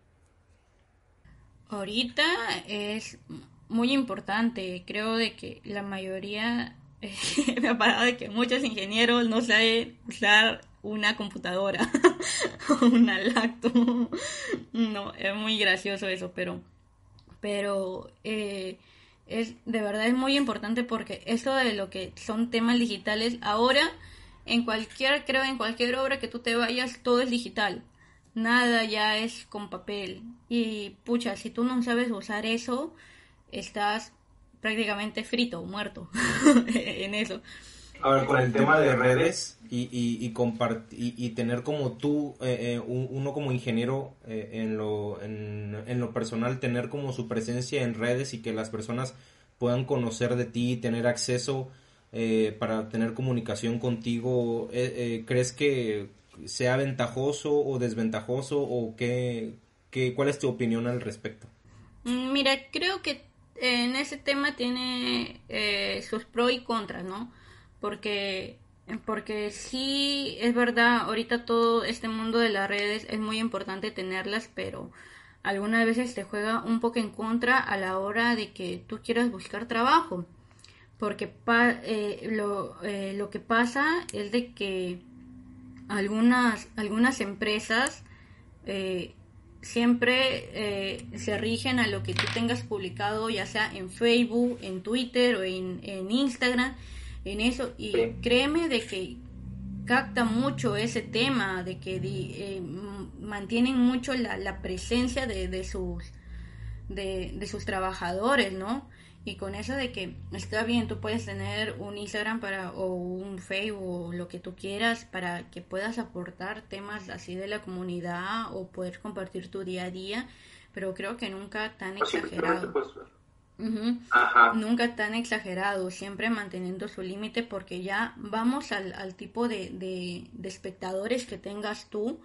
Ahorita es muy importante. Creo de que la mayoría me ha parado de que muchos ingenieros no saben usar una computadora o una laptop. No, es muy gracioso eso, pero, pero eh, es de verdad es muy importante porque eso de lo que son temas digitales ahora en cualquier creo en cualquier obra que tú te vayas todo es digital nada ya es con papel y pucha si tú no sabes usar eso estás prácticamente frito muerto en eso Ahora, con el tema de redes y, y, y, y, tener como tú, eh, eh, uno como ingeniero eh, en, lo, en, en, lo personal, tener como su presencia en redes y que las personas puedan conocer de ti, tener acceso para tener comunicación contigo, ¿crees que sea ventajoso o desventajoso o qué, qué, cuál es tu opinión al respecto? Mm, mira, creo que en ese tema tiene sus pros y contras, ¿no? porque porque sí es verdad ahorita todo este mundo de las redes es muy importante tenerlas pero algunas veces te juega un poco en contra a la hora de que tú quieras buscar trabajo porque eh, lo, eh, lo que pasa es de que algunas algunas empresas eh, siempre se rigen a lo que tú tengas publicado ya sea en Facebook en Twitter o en, en Instagram en eso y créeme de que capta mucho ese tema, de que eh, mantienen mucho la, la presencia de, de sus de, de, sus trabajadores, ¿no? Y con eso de que está bien, tú puedes tener un Instagram para o un Facebook o lo que tú quieras para que puedas aportar temas así de la comunidad o poder compartir tu día a día, pero creo que nunca tan exagerado. Nunca tan exagerado, siempre manteniendo su límite porque ya vamos al, al tipo de, de, de, espectadores que tengas tú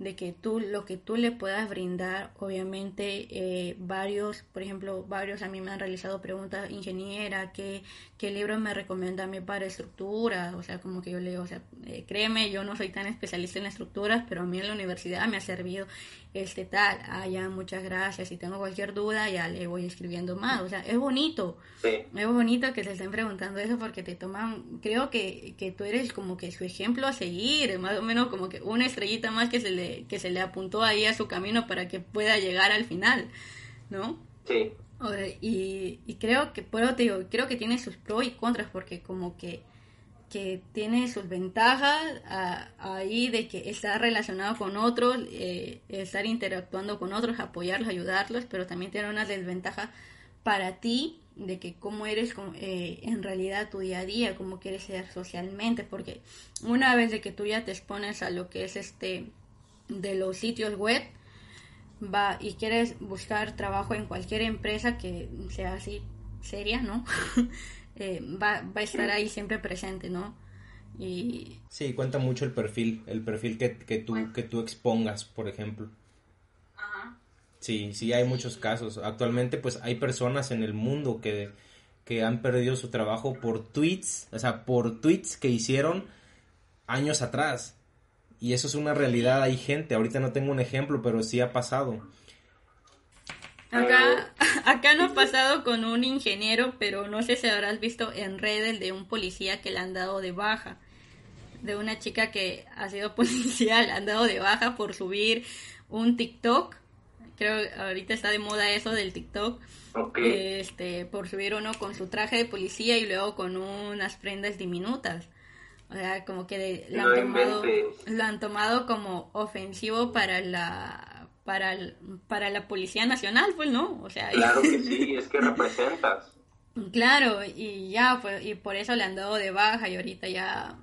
de que tú lo que tú le puedas brindar obviamente eh, varios por ejemplo varios a mí me han realizado preguntas ingeniera qué, qué libro me recomienda a mí para estructura o sea como que yo leo o sea eh, créeme yo no soy tan especialista en estructuras pero a mí en la universidad me ha servido este tal ah ya muchas gracias si tengo cualquier duda ya le voy escribiendo más o sea es bonito es bonito que te estén preguntando eso porque te toman creo que, que tú eres como que su ejemplo a seguir más o menos como que una estrellita más que se le que se le apuntó ahí a su camino para que pueda llegar al final, ¿no? Sí. Y, y creo que, pero te digo, creo que tiene sus pros y contras porque como que, que tiene sus ventajas ahí de que está relacionado con otros, eh, estar interactuando con otros, apoyarlos, ayudarlos, pero también tiene una desventaja para ti de que cómo eres eh, en realidad tu día a día, cómo quieres ser socialmente, porque una vez de que tú ya te expones a lo que es este de los sitios web va y quieres buscar trabajo en cualquier empresa que sea así seria, ¿no? eh, va, va, a estar ahí siempre presente, ¿no? Y... Sí, cuenta mucho el perfil, el perfil que, que, tú, que tú expongas, por ejemplo. Ajá. Sí, sí, hay muchos casos. Actualmente, pues hay personas en el mundo que, que han perdido su trabajo por tweets, o sea, por tweets que hicieron años atrás. Y eso es una realidad, hay gente, ahorita no tengo un ejemplo, pero sí ha pasado. Acá, acá no ha pasado con un ingeniero, pero no sé si habrás visto en redes de un policía que le han dado de baja. De una chica que ha sido policía, le han dado de baja por subir un TikTok. Creo que ahorita está de moda eso del TikTok. Este, por subir uno con su traje de policía y luego con unas prendas diminutas. O sea, como que lo, han tomado, lo han tomado como ofensivo para la para, para la Policía Nacional, pues, ¿no? O sea, claro que sí, es que representas. Claro, y ya, pues, y por eso le han dado de baja y ahorita ya,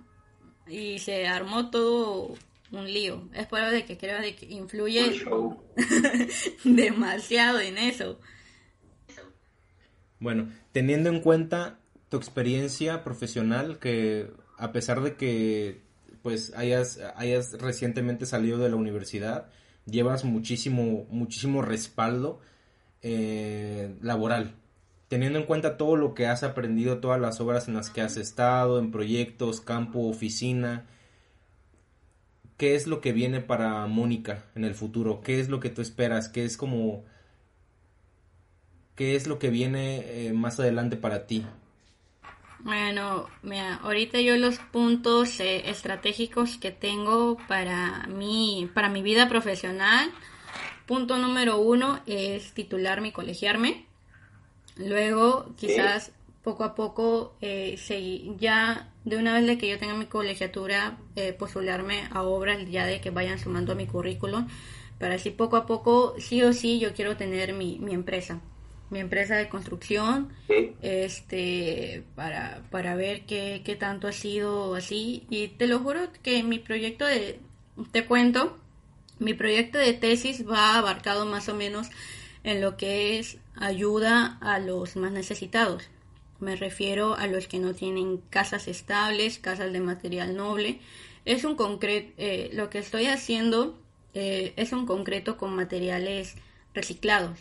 y se armó todo un lío. Es por eso de que creo de que influye demasiado en eso. Bueno, teniendo en cuenta tu experiencia profesional que a pesar de que pues hayas, hayas recientemente salido de la universidad, llevas muchísimo, muchísimo respaldo eh, laboral. teniendo en cuenta todo lo que has aprendido, todas las obras en las que has estado, en proyectos, campo, oficina, ¿qué es lo que viene para Mónica en el futuro? ¿Qué es lo que tú esperas? ¿Qué es como... ¿Qué es lo que viene eh, más adelante para ti? Bueno, mira, ahorita yo los puntos eh, estratégicos que tengo para mi, para mi vida profesional, punto número uno es titularme y colegiarme. Luego, quizás poco a poco, eh, ya de una vez de que yo tenga mi colegiatura, eh, postularme a obras ya de que vayan sumando a mi currículum, para así poco a poco, sí o sí, yo quiero tener mi, mi empresa mi empresa de construcción, este, para, para ver qué, qué tanto ha sido así. Y te lo juro que mi proyecto de, te cuento, mi proyecto de tesis va abarcado más o menos en lo que es ayuda a los más necesitados. Me refiero a los que no tienen casas estables, casas de material noble. Es un concreto, eh, lo que estoy haciendo eh, es un concreto con materiales reciclados.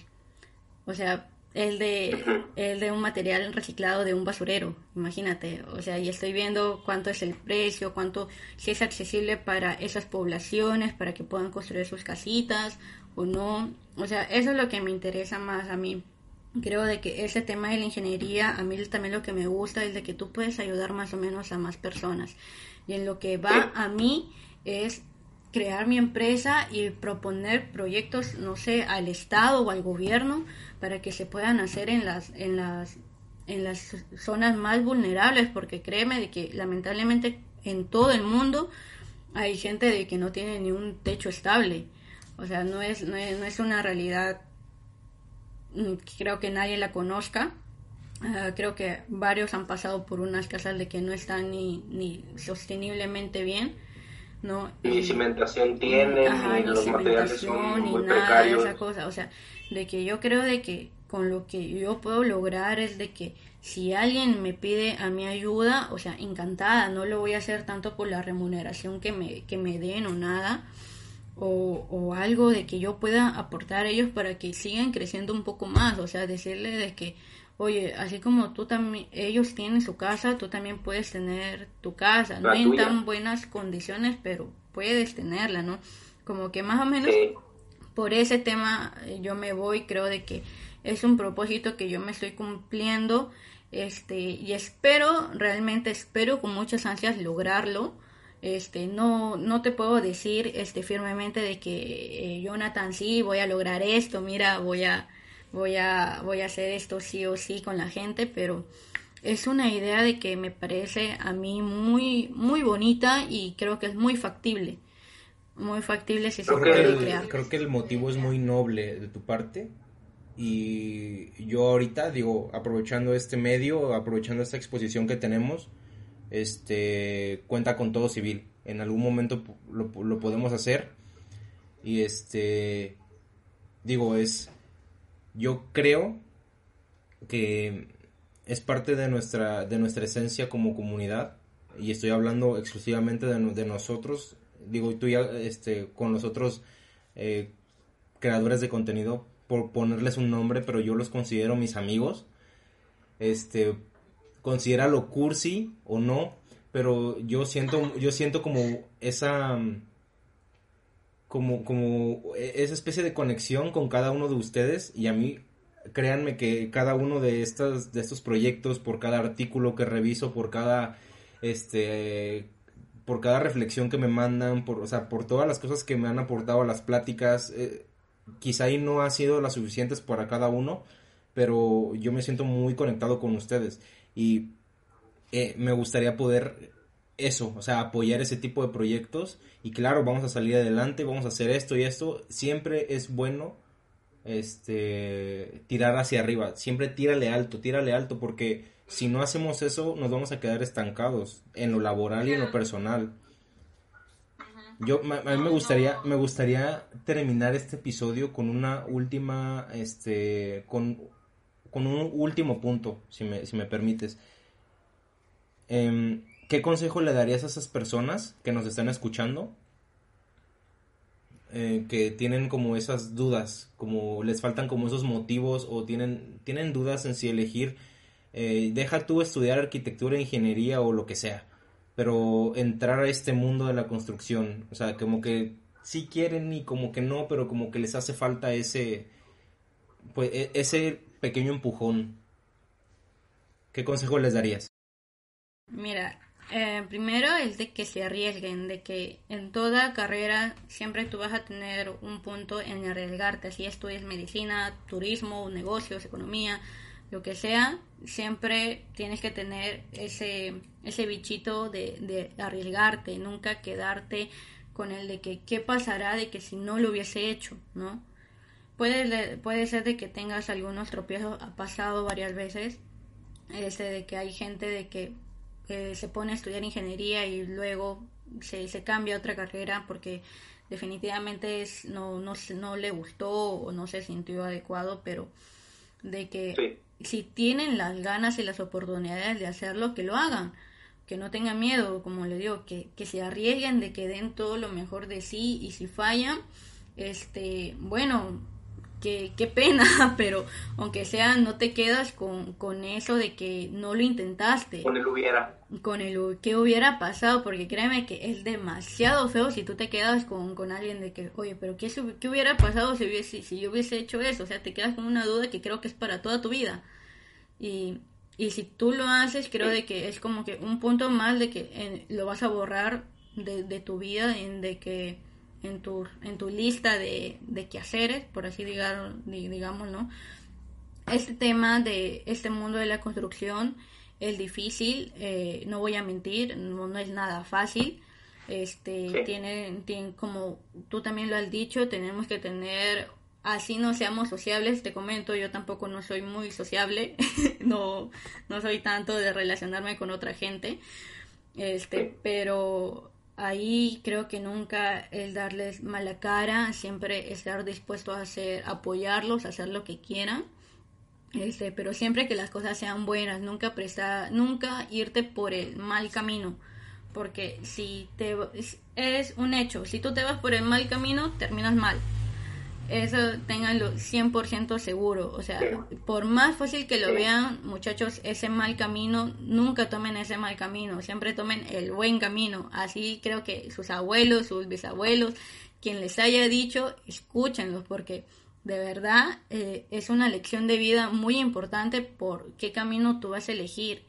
O sea, el de, el de un material reciclado de un basurero, imagínate, o sea, y estoy viendo cuánto es el precio, cuánto, si es accesible para esas poblaciones, para que puedan construir sus casitas o no, o sea, eso es lo que me interesa más a mí. Creo de que ese tema de la ingeniería, a mí también lo que me gusta es de que tú puedes ayudar más o menos a más personas. Y en lo que va a mí es crear mi empresa y proponer proyectos, no sé, al Estado o al gobierno para que se puedan hacer en las, en las, en las zonas más vulnerables, porque créeme de que lamentablemente en todo el mundo hay gente de que no tiene ni un techo estable. O sea, no es, no es, no es una realidad mm, creo que nadie la conozca. Ah, creo que varios han pasado por unas casas de que no están ni, ni sosteniblemente bien ¿no? Ni cimentación tienen, ni, los materiales son muy precarios. esa cosa, o sea, de que yo creo de que con lo que yo puedo lograr es de que si alguien me pide a mi ayuda, o sea, encantada, no lo voy a hacer tanto por la remuneración que me, que me den o nada, o, o algo de que yo pueda aportar a ellos para que sigan creciendo un poco más, o sea, decirle de que oye, así como tú también, ellos tienen su casa, tú también puedes tener tu casa, no en tan buenas condiciones, pero puedes tenerla, ¿no? Como que más o menos por ese tema eh, yo me voy, creo de que es un propósito que yo me estoy cumpliendo, este, y espero, realmente espero con muchas ansias lograrlo, este, no, no te puedo decir, este, firmemente de que eh, Jonathan sí, voy a lograr esto, mira, voy a, voy a, voy a hacer esto sí o sí con la gente, pero es una idea de que me parece a mí muy, muy bonita y creo que es muy factible. Muy factible si se puede crear. Creo que el motivo es muy noble de tu parte. Y yo ahorita, digo, aprovechando este medio, aprovechando esta exposición que tenemos, este, cuenta con todo civil. En algún momento lo, lo podemos hacer. Y este, digo, es, yo creo que es parte de nuestra, de nuestra esencia como comunidad y estoy hablando exclusivamente de, nosotros, digo, tú ya este, con los otros eh, creadores de contenido, por ponerles un nombre, pero yo los considero mis amigos, este, considéralo cursi o no, pero yo siento, yo siento como esa como, como esa especie de conexión con cada uno de ustedes y a mí créanme que cada uno de estos, de estos proyectos, por cada artículo que reviso, por cada este por cada reflexión que me mandan, por, o sea, por todas las cosas que me han aportado a las pláticas, eh, quizá ahí no ha sido las suficientes para cada uno, pero yo me siento muy conectado con ustedes. Y eh, me gustaría poder eso, o sea, apoyar ese tipo de proyectos y claro, vamos a salir adelante, vamos a hacer esto y esto, siempre es bueno este tirar hacia arriba, siempre tírale alto, tírale alto porque si no hacemos eso nos vamos a quedar estancados en lo laboral y en lo personal. Yo a mí me gustaría me gustaría terminar este episodio con una última este con con un último punto, si me, si me permites. Eh, ¿qué consejo le darías a esas personas que nos están escuchando eh, que tienen como esas dudas, como les faltan como esos motivos o tienen, tienen dudas en si elegir, eh, deja tú estudiar arquitectura, ingeniería o lo que sea, pero entrar a este mundo de la construcción, o sea, como que sí quieren y como que no, pero como que les hace falta ese, pues, e, ese pequeño empujón. ¿Qué consejo les darías? Mira, eh, primero es de que se arriesguen, de que en toda carrera siempre tú vas a tener un punto en arriesgarte, si estudias medicina, turismo, negocios, economía, lo que sea, siempre tienes que tener ese, ese bichito de, de arriesgarte, nunca quedarte con el de que qué pasará de que si no lo hubiese hecho, ¿no? Puede, puede ser de que tengas algunos tropiezos, ha pasado varias veces, este de que hay gente de que se pone a estudiar ingeniería y luego se, se cambia a otra carrera porque definitivamente es, no, no, no le gustó o no se sintió adecuado, pero de que si tienen las ganas y las oportunidades de hacerlo, que lo hagan, que no tengan miedo, como le digo, que, que se arriesguen de que den todo lo mejor de sí y si fallan, este, bueno, qué, pena, pero aunque sea, no te quedas con, con eso de que no lo intentaste. Con el hubiera. Con el que hubiera pasado, porque créeme que es demasiado feo si tú te quedas con, con alguien de que, oye, pero ¿qué, qué hubiera pasado si, hubiese, si yo hubiese hecho eso? O sea, te quedas con una duda que creo que es para toda tu vida. Y, y si tú lo haces, creo de que es como que un punto más de que lo vas a borrar de, de tu vida, en de que en tu, en tu lista de, de quehaceres, por así digamos, ¿no? Este tema de este mundo de la construcción es difícil, eh, no voy a mentir, no, no es nada fácil. Este, tiene, tiene, como tú también lo has dicho, tenemos que tener, así no seamos sociables, te comento, yo tampoco no soy muy sociable, no, no soy tanto de relacionarme con otra gente, este, pero ahí creo que nunca es darles mala cara, siempre estar dispuesto a hacer, apoyarlos, hacer lo que quieran. Este, pero siempre que las cosas sean buenas, nunca prestar, nunca irte por el mal camino, porque si te es un hecho, si tú te vas por el mal camino, terminas mal. Eso tenganlo 100% seguro. O sea, por más fácil que lo vean, muchachos, ese mal camino, nunca tomen ese mal camino. Siempre tomen el buen camino. Así creo que sus abuelos, sus bisabuelos, quien les haya dicho, escúchenlos porque de verdad eh, es una lección de vida muy importante por qué camino tú vas a elegir.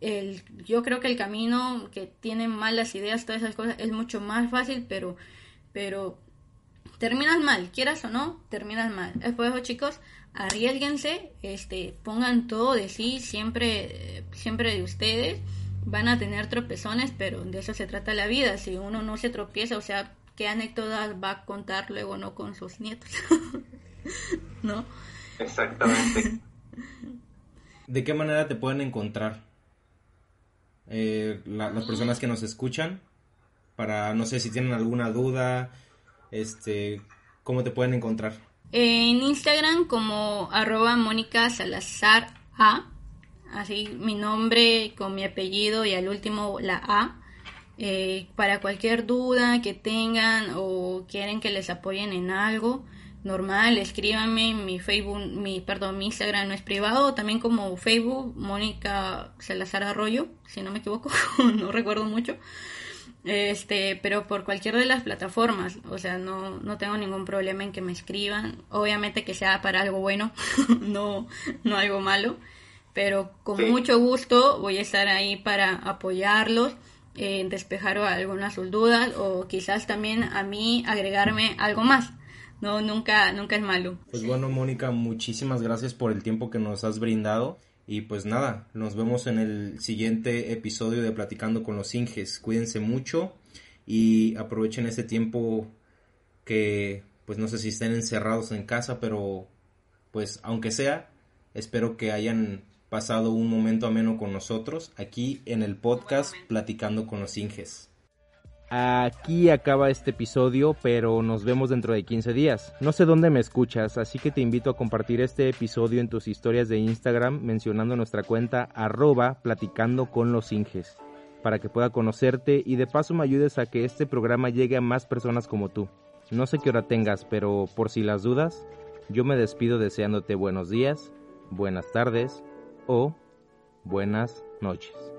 El, yo creo que el camino que tiene malas ideas, todas esas cosas, es mucho más fácil, pero, pero terminas mal, quieras o no, terminas mal. Después, chicos, arriesguense, este, pongan todo de sí, siempre, siempre de ustedes. Van a tener tropezones, pero de eso se trata la vida. Si uno no se tropieza, o sea, ¿qué anécdotas va a contar luego no con sus nietos? ¿No? Exactamente. ¿De qué manera te pueden encontrar eh, las personas que nos escuchan? Para, no sé si tienen alguna duda, este, ¿cómo te pueden encontrar? En Instagram como arroba Mónica Salazar A, así mi nombre con mi apellido y al último la A. Eh, para cualquier duda que tengan o quieren que les apoyen en algo, normal, escríbanme, mi Facebook, mi, perdón, mi Instagram no es privado, también como Facebook, Mónica Salazar Arroyo, si no me equivoco, no recuerdo mucho este, pero por cualquier de las plataformas, o sea, no, no tengo ningún problema en que me escriban, obviamente que sea para algo bueno, no, no algo malo, pero con mucho gusto voy a estar ahí para apoyarlos, eh, despejar algunas sus dudas o quizás también a mí agregarme algo más. No, nunca, nunca es malo. Pues bueno, Mónica, muchísimas gracias por el tiempo que nos has brindado. Y pues nada, nos vemos en el siguiente episodio de Platicando con los Inges. Cuídense mucho y aprovechen ese tiempo que pues no sé si estén encerrados en casa, pero pues aunque sea, espero que hayan pasado un momento ameno con nosotros aquí en el podcast Platicando con los Inges. Aquí acaba este episodio, pero nos vemos dentro de 15 días. No sé dónde me escuchas, así que te invito a compartir este episodio en tus historias de Instagram mencionando nuestra cuenta arroba platicando con los Inges, para que pueda conocerte y de paso me ayudes a que este programa llegue a más personas como tú. No sé qué hora tengas, pero por si las dudas, yo me despido deseándote buenos días, buenas tardes o buenas noches.